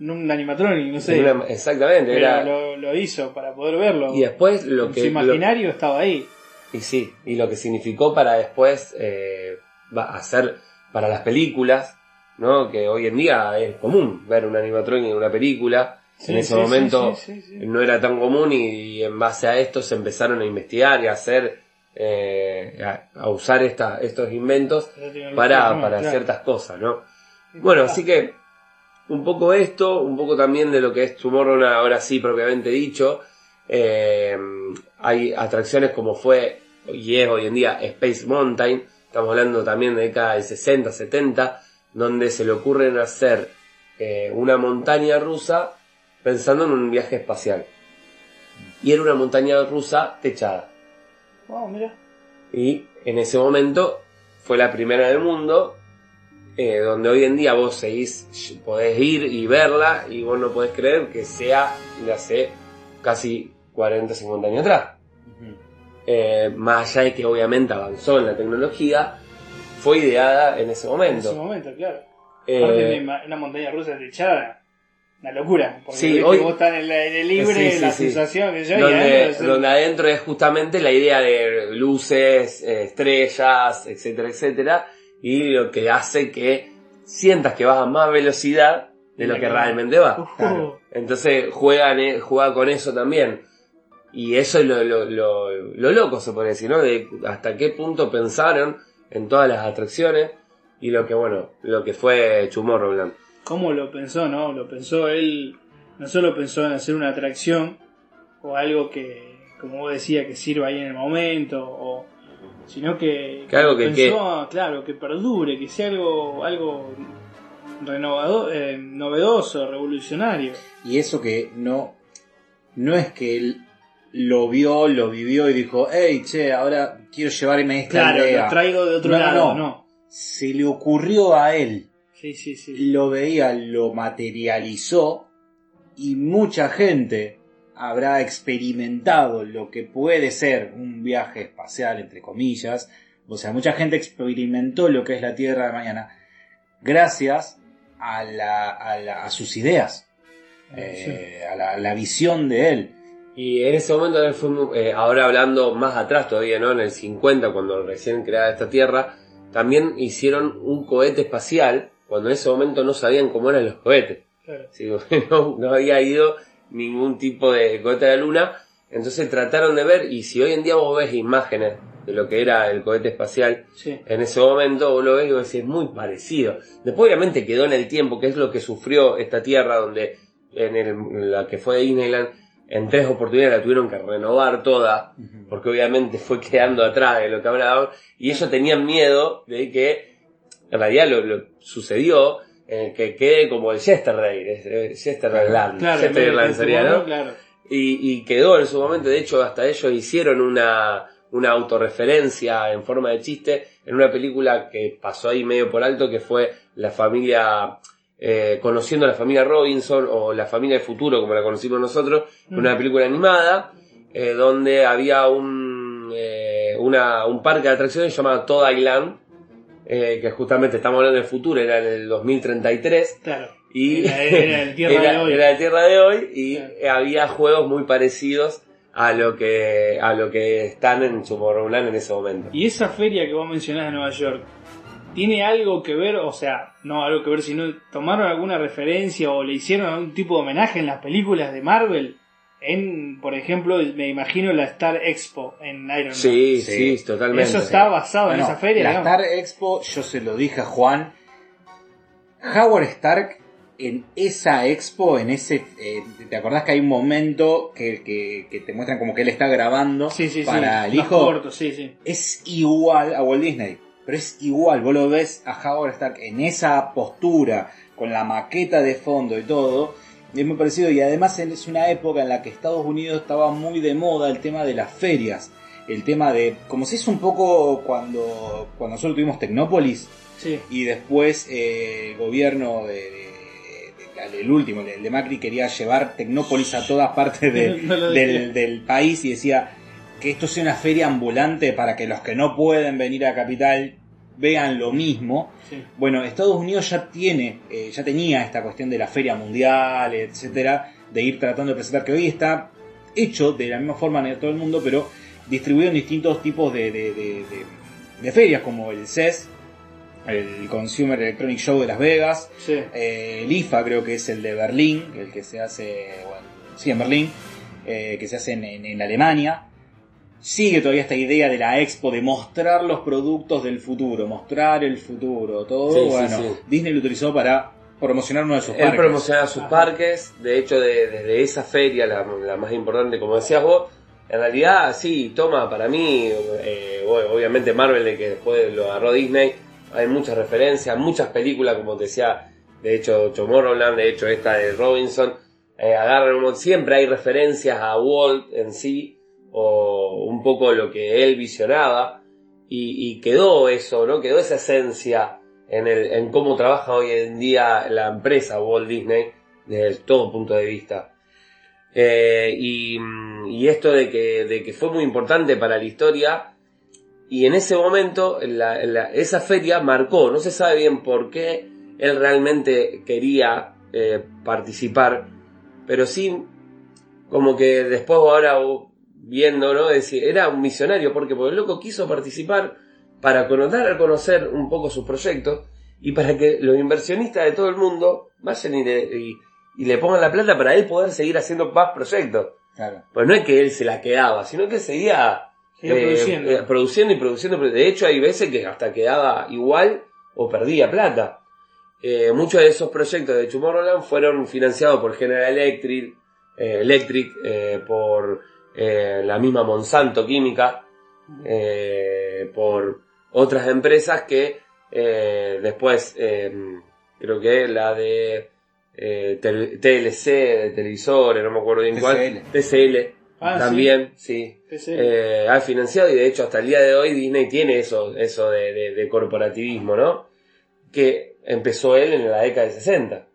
un animatronic, no sé. una- exactamente, era, lo, lo hizo para poder verlo. y después lo En que... su lo- imaginario estaba ahí. Y sí, y lo que significó para después eh, va- hacer para las películas, ¿no? Que hoy en día es común ver un animatronic en una película. Sí, en ese sí, momento sí, no era tan común y, y en base a esto se empezaron a investigar y a hacer, eh, a, a usar esta, estos inventos para, para claro. ciertas cosas, ¿no? Bueno, así que un poco esto, un poco también de lo que es Tomorrowland ahora sí propiamente dicho. Eh, hay atracciones como fue y es hoy en día Space Mountain, estamos hablando también de década del 60, 70, donde se le ocurren hacer eh, una montaña rusa pensando en un viaje espacial. Y era una montaña rusa techada. Wow, mira. Y en ese momento fue la primera del mundo, eh, donde hoy en día vos seguís, podés ir y verla y vos no podés creer que sea de hace casi 40, 50 años atrás. Eh, más allá de que obviamente avanzó en la tecnología, fue ideada en ese En momento. ese momento, claro. Eh, una montaña rusa techada, una locura. Porque Sí, hoy- vos estás en el aire libre, Sí, sí, la sí. sensación que yo y donde, adentro donde adentro es justamente la idea de luces, estrellas, etcétera, etcétera, y lo que hace que sientas que vas a más velocidad de lo que realmente va. Claro. Entonces juegan, eh, juega con eso también. Y eso es lo, lo, lo, lo loco, se puede decir, ¿no? De hasta qué punto pensaron en todas las atracciones y lo que, bueno, lo que fue Tomorrowland. ¿Cómo lo pensó, no? Lo pensó él, no solo pensó en hacer una atracción o algo que, como vos decías, que sirva ahí en el momento, o, sino que, Que algo que- pensó, claro, que perdure, que sea algo, algo renovador, eh, novedoso, revolucionario. Y eso que no, no es que él lo vio, lo vivió y dijo, hey, che, ahora quiero llevarme esta Claro, idea. lo traigo de otro no, lado, no. no. Se le ocurrió a él, Sí, sí, sí. lo veía, lo materializó y mucha gente habrá experimentado lo que puede ser un viaje espacial, entre comillas. O sea, mucha gente experimentó lo que es la Tierra de mañana gracias a, la, a, la- a sus ideas, eh, a, la, visión de él. Y en ese momento, él fue muy- eh, ahora hablando más atrás todavía, ¿no? En el 50, cuando recién creada esta Tierra, también hicieron un cohete espacial, cuando en ese momento no sabían cómo eran los cohetes. Claro. Sí, no, no había ido ningún tipo de cohete a la luna. Entonces trataron de ver, y si hoy en día vos ves imágenes de lo que era el cohete espacial Sí. en ese momento, vos lo ves y vos decís, es muy parecido. Después obviamente quedó en el tiempo, que es lo que sufrió esta tierra, donde en, el- en la que fue Disneyland, en tres oportunidades la tuvieron que renovar toda, porque obviamente fue quedando atrás de lo que hablaban, y ellos tenían miedo de que, en realidad lo, lo sucedió, eh, que quede como el Yesterday, eh, Yesterland, Claro, Yesterland en sería, ¿no? Claro. Y, y quedó en su momento, de hecho, hasta ellos hicieron una, una autorreferencia en forma de chiste en una película que pasó ahí medio por alto, que fue la familia, eh, conociendo a la familia Robinson o la familia del futuro, como la conocimos nosotros, Mm. una película animada, eh, donde había un, eh, una, un parque de atracciones llamado Todd Island, eh, que justamente estamos hablando del futuro, era en el 2033. Claro. Y Era- era el Tierra era- de hoy. era el Tierra de hoy y Claro. había juegos muy parecidos a lo que a lo que están en Tomorrowland en ese momento. Y esa feria que vos mencionás de Nueva York, ¿tiene algo que ver? O sea, no algo que ver, sino tomaron alguna referencia o le hicieron algún tipo de homenaje en las películas de Marvel. En, por ejemplo, me imagino la Star Expo en Iron Man. Sí, Sí. sí, totalmente. Eso está basado en esa feria, La digamos. Star Expo, yo se lo dije a Juan. Howard Stark en esa expo, en ese. eh, ¿Te acordás que hay un momento que, que- que te muestran como que él está grabando Sí, sí, sí. para el Más hijo? corto, sí, sí. Es igual a Walt Disney. Pero es igual, vos lo ves a Howard Stark en esa postura, con la maqueta de fondo y todo. Y Es muy parecido y además es una época en la que Estados Unidos estaba muy de moda el tema de las ferias. El tema de, como se hizo un poco cuando, cuando solo tuvimos Tecnópolis Sí. y después eh, el gobierno de, el último, el de Macri, quería llevar Tecnópolis a todas partes de- No del, del país y decía que esto sea una feria ambulante para que los que no pueden venir a Capital vean lo mismo. sí. Bueno, Estados Unidos ya tiene, eh, ya tenía esta cuestión de la feria mundial, etcétera, de ir tratando de presentar que hoy está hecho de la misma forma en todo el mundo, pero distribuido en distintos tipos de, de- de- de- de ferias, como el CES, el Consumer Electronic Show de Las Vegas, Sí. eh, el IFA creo que es el de Berlín, el que se hace, bueno, sí, en Berlín, eh, que se hace en, en- en Alemania. Sigue todavía esta idea de la expo, de mostrar los productos del futuro, mostrar el futuro, todo. Sí, bueno, sí. Disney lo utilizó para promocionar uno de sus Él parques. promocionaba sus Ajá. parques, de hecho de- desde esa feria, la, la más importante, como decías vos, en realidad sí, toma para mí, eh, obviamente Marvel, de que después lo agarró Disney, hay muchas referencias, muchas películas, como te decía, de hecho Tomorrowland, de hecho esta de Robinson, eh, agarran siempre hay referencias a Walt en sí, o un poco lo que él visionaba, y, quedó eso, ¿no? Quedó esa esencia en, el, en cómo trabaja hoy en día la empresa Walt Disney desde todo punto de vista. Eh, y, esto de que, de que fue muy importante para la historia y en ese momento la- esa feria marcó, no se sabe bien por qué él realmente quería eh, participar, pero sí como que después ahora viendo, ¿no? Es decir, era un misionario, porque porque el loco quiso participar para dar a conocer un poco sus proyectos y para que los inversionistas de todo el mundo vayan y le, y- y le pongan la plata para él poder seguir haciendo más proyectos. Claro. Pues no es que él se la quedaba, sino que seguía Seguía eh, produciendo. eh, produciendo y produciendo. De hecho, hay veces que hasta quedaba igual o perdía plata. Eh, muchos de esos proyectos de Tomorrowland fueron financiados por General Electric, eh, Electric eh, por eh, la misma Monsanto Química, eh, por otras empresas que eh, después, eh, creo que la de eh, TLC, de televisores, no me acuerdo bien cuál, TCL, Ah, también, sí. TCL. Eh, ha financiado y de hecho hasta el día de hoy Disney tiene eso, eso de, de- de corporativismo, ¿no? Que empezó él en la década de 60.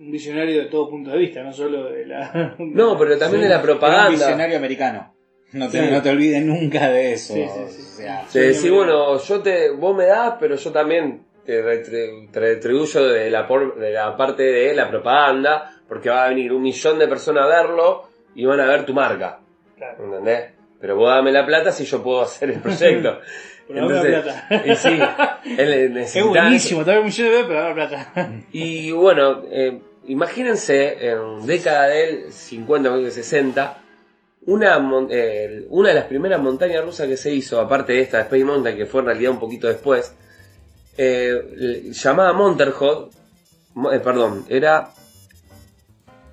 Un visionario de todo punto de vista, no solo de la. No, pero también de la Era un propaganda. visionario americano. No te, Sí. no te olvides nunca de eso. Sí, sí, sí. O sea, De decir, bueno, yo te, vos me das, pero yo también te, retri- te retribuyo de la, por- de la parte de la propaganda, porque va a venir un millón de personas a verlo y van a ver tu marca. Claro. ¿Entendés? Pero vos dame la plata si yo puedo hacer el proyecto. Pero dame la plata. y sí, él Es buenísimo, te doy un millón de veces, pero dame plata. Y bueno, eh, imagínense en década del 50, 60, una, eh, una de las primeras montañas rusas que se hizo, aparte de esta Space Mountain, que fue en realidad un poquito después, eh, llamada Monterhot, mo- eh, perdón, era,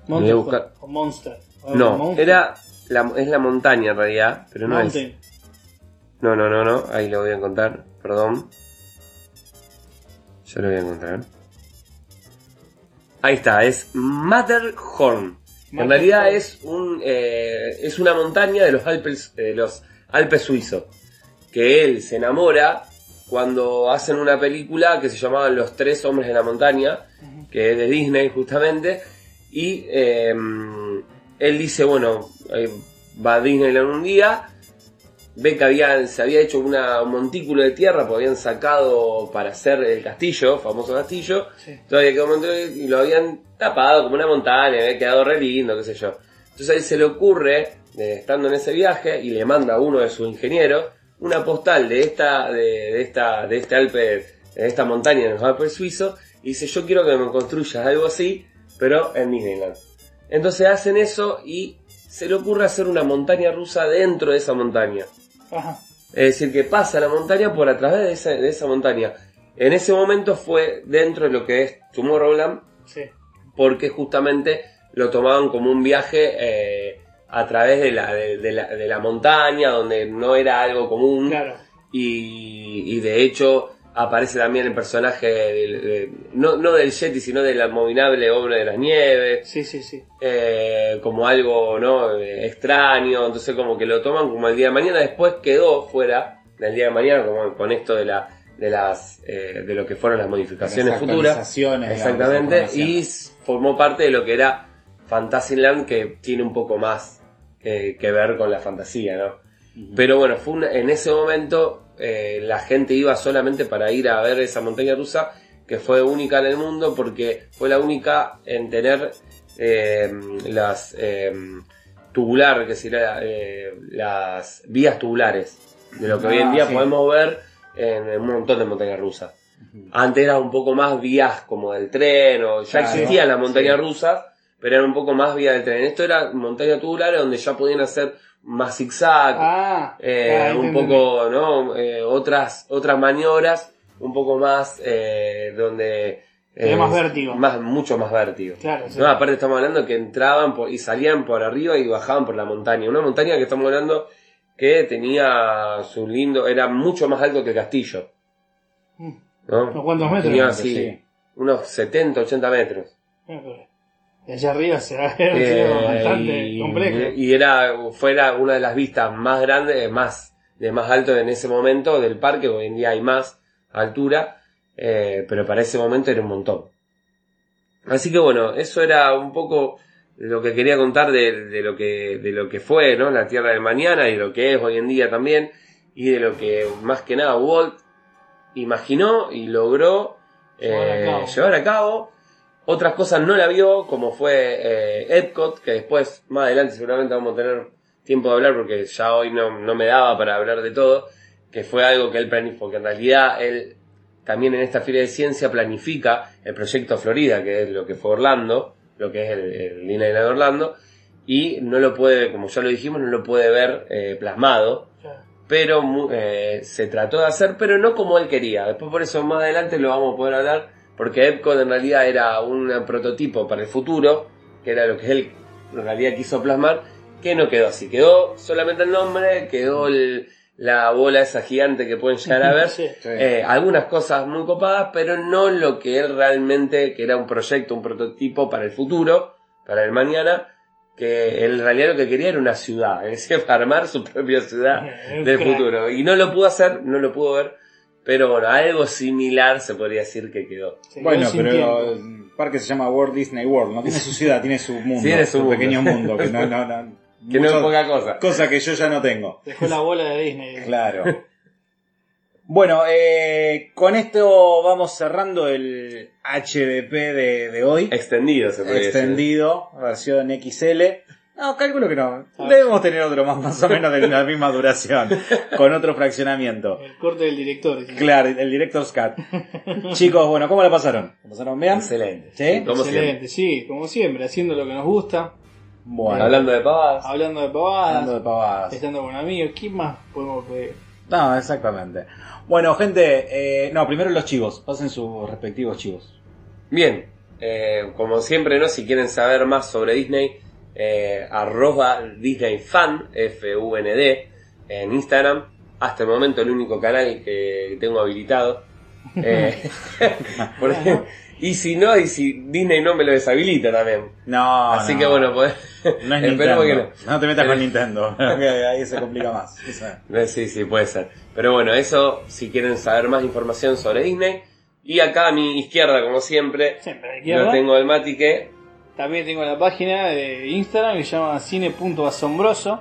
Monster. buscar. O Monster. O no, Monster. era, la, es la montaña en realidad, pero no es. No, no, no, no, ahí lo voy a encontrar, perdón. Yo lo voy a encontrar. Ahí está, es Matterhorn. En realidad es un eh, es una montaña de los Alpes de los Alpes suizos que él se enamora cuando hacen una película que se llamaba Los tres hombres de la montaña que es de Disney justamente y eh, él dice bueno eh, va a Disneyland un día ve que habían, se había hecho una, un montículo de tierra porque habían sacado para hacer el castillo, famoso castillo, Sí. todavía quedó un y lo habían tapado como una montaña, había quedado re lindo, qué sé yo. Entonces a él se le ocurre, eh, estando en ese viaje, y le manda a uno de sus ingenieros una postal de esta, de, de esta, de este Alpe, de esta montaña en los Alpes suizos, y dice yo quiero que me construyas algo así, pero en Disneyland. Entonces hacen eso y se le ocurre hacer una montaña rusa dentro de esa montaña. Ajá. Es decir, que pasa la montaña por a través de esa, de esa montaña. En ese momento fue dentro de lo que es Tomorrowland, Sí. porque justamente lo tomaban como un viaje eh, a través de la, de, de la, de la montaña, donde no era algo común. Claro. Y, y de hecho aparece también el personaje, del- de- no, no del Yeti, sino del abominable hombre de las nieves. Sí, sí, sí. eh, como algo no extraño, entonces como que lo toman como el día de mañana, después quedó fuera del día de mañana como con esto de la de las eh, de lo que fueron las modificaciones Las futuras, digamos, exactamente, y formó parte de lo que era Fantasyland que tiene un poco más eh, que ver con la fantasía, ¿no? Pero bueno, fue una- en ese momento eh, la gente iba solamente para ir a ver esa montaña rusa que fue única en el mundo porque fue la única en tener eh, las eh, tubular, que sería eh, las vías tubulares de lo que hoy en Ah, día sí. podemos ver en un montón de montañas rusas. Antes era un poco más vías como del tren o ya Claro, existían las montañas sí. rusas, pero eran un poco más vías del tren. Esto era montaña tubular donde ya podían hacer más zigzag, Ah, eh, ah, un poco, ¿no? Eh, otras, otras maniobras, un poco más, eh, donde... Tenía más vértigo. Más, mucho más vértigo. Claro, sí. No, aparte estamos hablando que entraban por- y salían por arriba y bajaban por la montaña. Una montaña que estamos hablando que tenía su lindo, era mucho más alto que el castillo. Mm. ¿no? ¿Unos cuántos metros? Tenía Sí. así, unos 70, 80 metros. Ah, allá arriba se va a ver Eh, bastante y, complejo. y era, fuera una de las vistas más grandes, más, de más alto en ese momento del parque, hoy en día hay más altura, eh, pero para ese momento era un montón. Así que bueno, eso era un poco lo que quería contar de, de lo que, de lo que fue, ¿no? La Tierra del Mañana y lo que es hoy en día también, y de lo que más que nada Walt imaginó y logró Llevar a eh, cabo. llevar a cabo. Otras cosas no la vio, como fue eh, Epcot, que después, más adelante seguramente vamos a tener tiempo de hablar porque ya hoy no, no me daba para hablar de todo, que fue algo que él planificó, porque en realidad él también en esta feria de ciencia planifica el proyecto Florida, que es lo que fue Orlando, lo que es el, el Disneyland de Orlando, y no lo puede, como ya lo dijimos, no lo puede ver eh, plasmado, pero eh, se trató de hacer, pero no como él quería. Después por eso más adelante lo vamos a poder hablar, porque Epcot en realidad era un prototipo para el futuro, que era lo que él en realidad quiso plasmar, que no quedó así. Quedó solamente el nombre, quedó el- la bola esa gigante que pueden llegar a ver. Sí. Sí. Eh, algunas cosas muy copadas, pero no lo que él realmente, que era un proyecto, un prototipo para el futuro, para el mañana, que él en realidad lo que quería era una ciudad, es decir, armar su propia ciudad del futuro. Y no lo pudo hacer, no lo pudo ver, pero bueno, algo similar se podría decir que quedó. Se Bueno, pero tiempo. el parque se llama Walt Disney World, no tiene su ciudad, tiene su mundo, Tiene su mundo. pequeño mundo, que no, no, no, Que no es poca cosa. cosa que yo ya no tengo. Dejó la bola de Disney. Claro. Bueno, eh, con esto vamos cerrando el HDP de, de hoy. Extendido se podría decir. Extendido, versión XL. No, calculo que no. Debemos tener otro más, más o menos de la misma duración, con otro fraccionamiento. El corte del director. ¿sí? Claro, el Director's Cut. Chicos, bueno, ¿cómo la pasaron? ¿La pasaron bien? Excelente. ¿Sí? Como siempre. Excelente, sí, como siempre, haciendo lo que nos gusta. Bueno, Hablando de pavadas. Hablando de pavadas, hablando de pavadas. estando con amigos, ¿qué más podemos pedir? No, exactamente. Bueno, gente, eh, no, primero los chivos. Pasen sus respectivos chivos. Bien, eh, como siempre, ¿no? Si quieren saber más sobre Disney, eh, arroba Disney Fan, F-U-N-D, en Instagram. Hasta el momento el único canal que tengo habilitado. Eh, porque- y si no, y si Disney no me lo deshabilita también. No, Así no. que bueno, pues No es Nintendo. que no. te metas con Nintendo. que ahí se complica más. O sea, no. Eh, Sí, sí, puede ser. Pero bueno, eso si quieren saber más información sobre Disney. Y acá a mi izquierda, como siempre, Siempre a la lo izquierda. tengo al Mati que También tengo la página de Instagram que se llama cine.asombroso,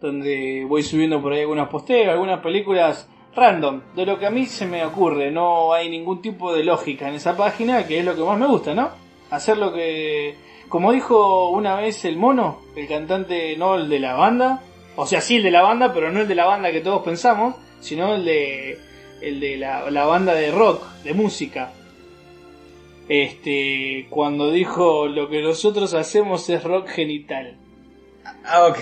donde voy subiendo por ahí algunos posteos, algunas películas random, de lo que a mí se me ocurre. No hay ningún tipo de lógica en esa página, que es lo que más me gusta, ¿no? Hacer lo que... Como dijo una vez el mono, el cantante, no el de la banda, o sea, sí el de la banda, pero no el de la banda que todos pensamos, sino el de, el de la, la banda de rock, de música. Este, cuando dijo lo que nosotros hacemos es rock genital. Ah, ok,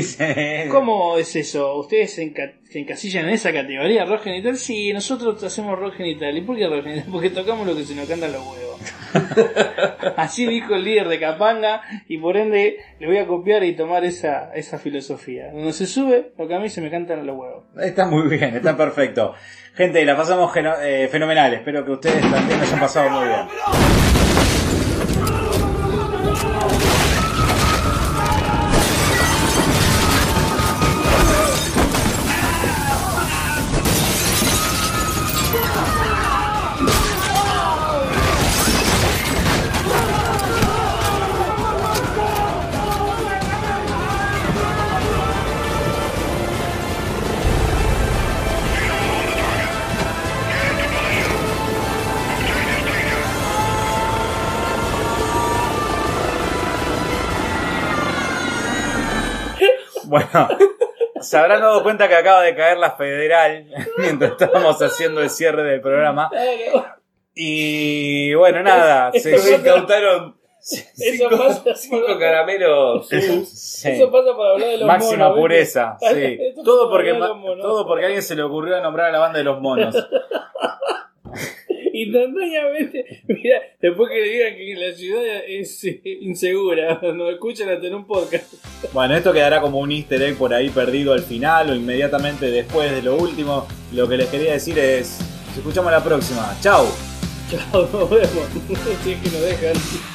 sí. ¿Cómo es eso? ¿Ustedes se, enca- se encasillan en esa categoría, rock genital? Sí, nosotros hacemos rock genital. ¿Y por qué rock genital? Porque tocamos lo que se nos canta los huevos. Así dijo el líder de Capanga y por ende le voy a copiar y tomar esa, esa filosofía. Donde se sube, lo que a mí se me cantan los huevos. Está muy bien, está perfecto. Gente, la pasamos eh, fenomenal. Espero que ustedes también la hayan pasado muy bien. Bueno, se habrán dado cuenta que acaba de caer la federal mientras estábamos haciendo el cierre del programa. Y bueno, nada. se- incautaron Eso cinco, pasa- cinco caramelos. sí. Eso pasa para hablar de los Máxima pureza, sí. Todo porque, todo porque a alguien se le ocurrió nombrar a la banda de los monos. Instantáneamente, mira, después que digan que la ciudad es eh, insegura, nos escuchan hasta en un podcast. Bueno, esto quedará como un easter egg por ahí perdido al final o inmediatamente después de lo último. Lo que les quería decir es, nos escuchamos la próxima. Chao. Chao, nos vemos. Si es que nos dejan.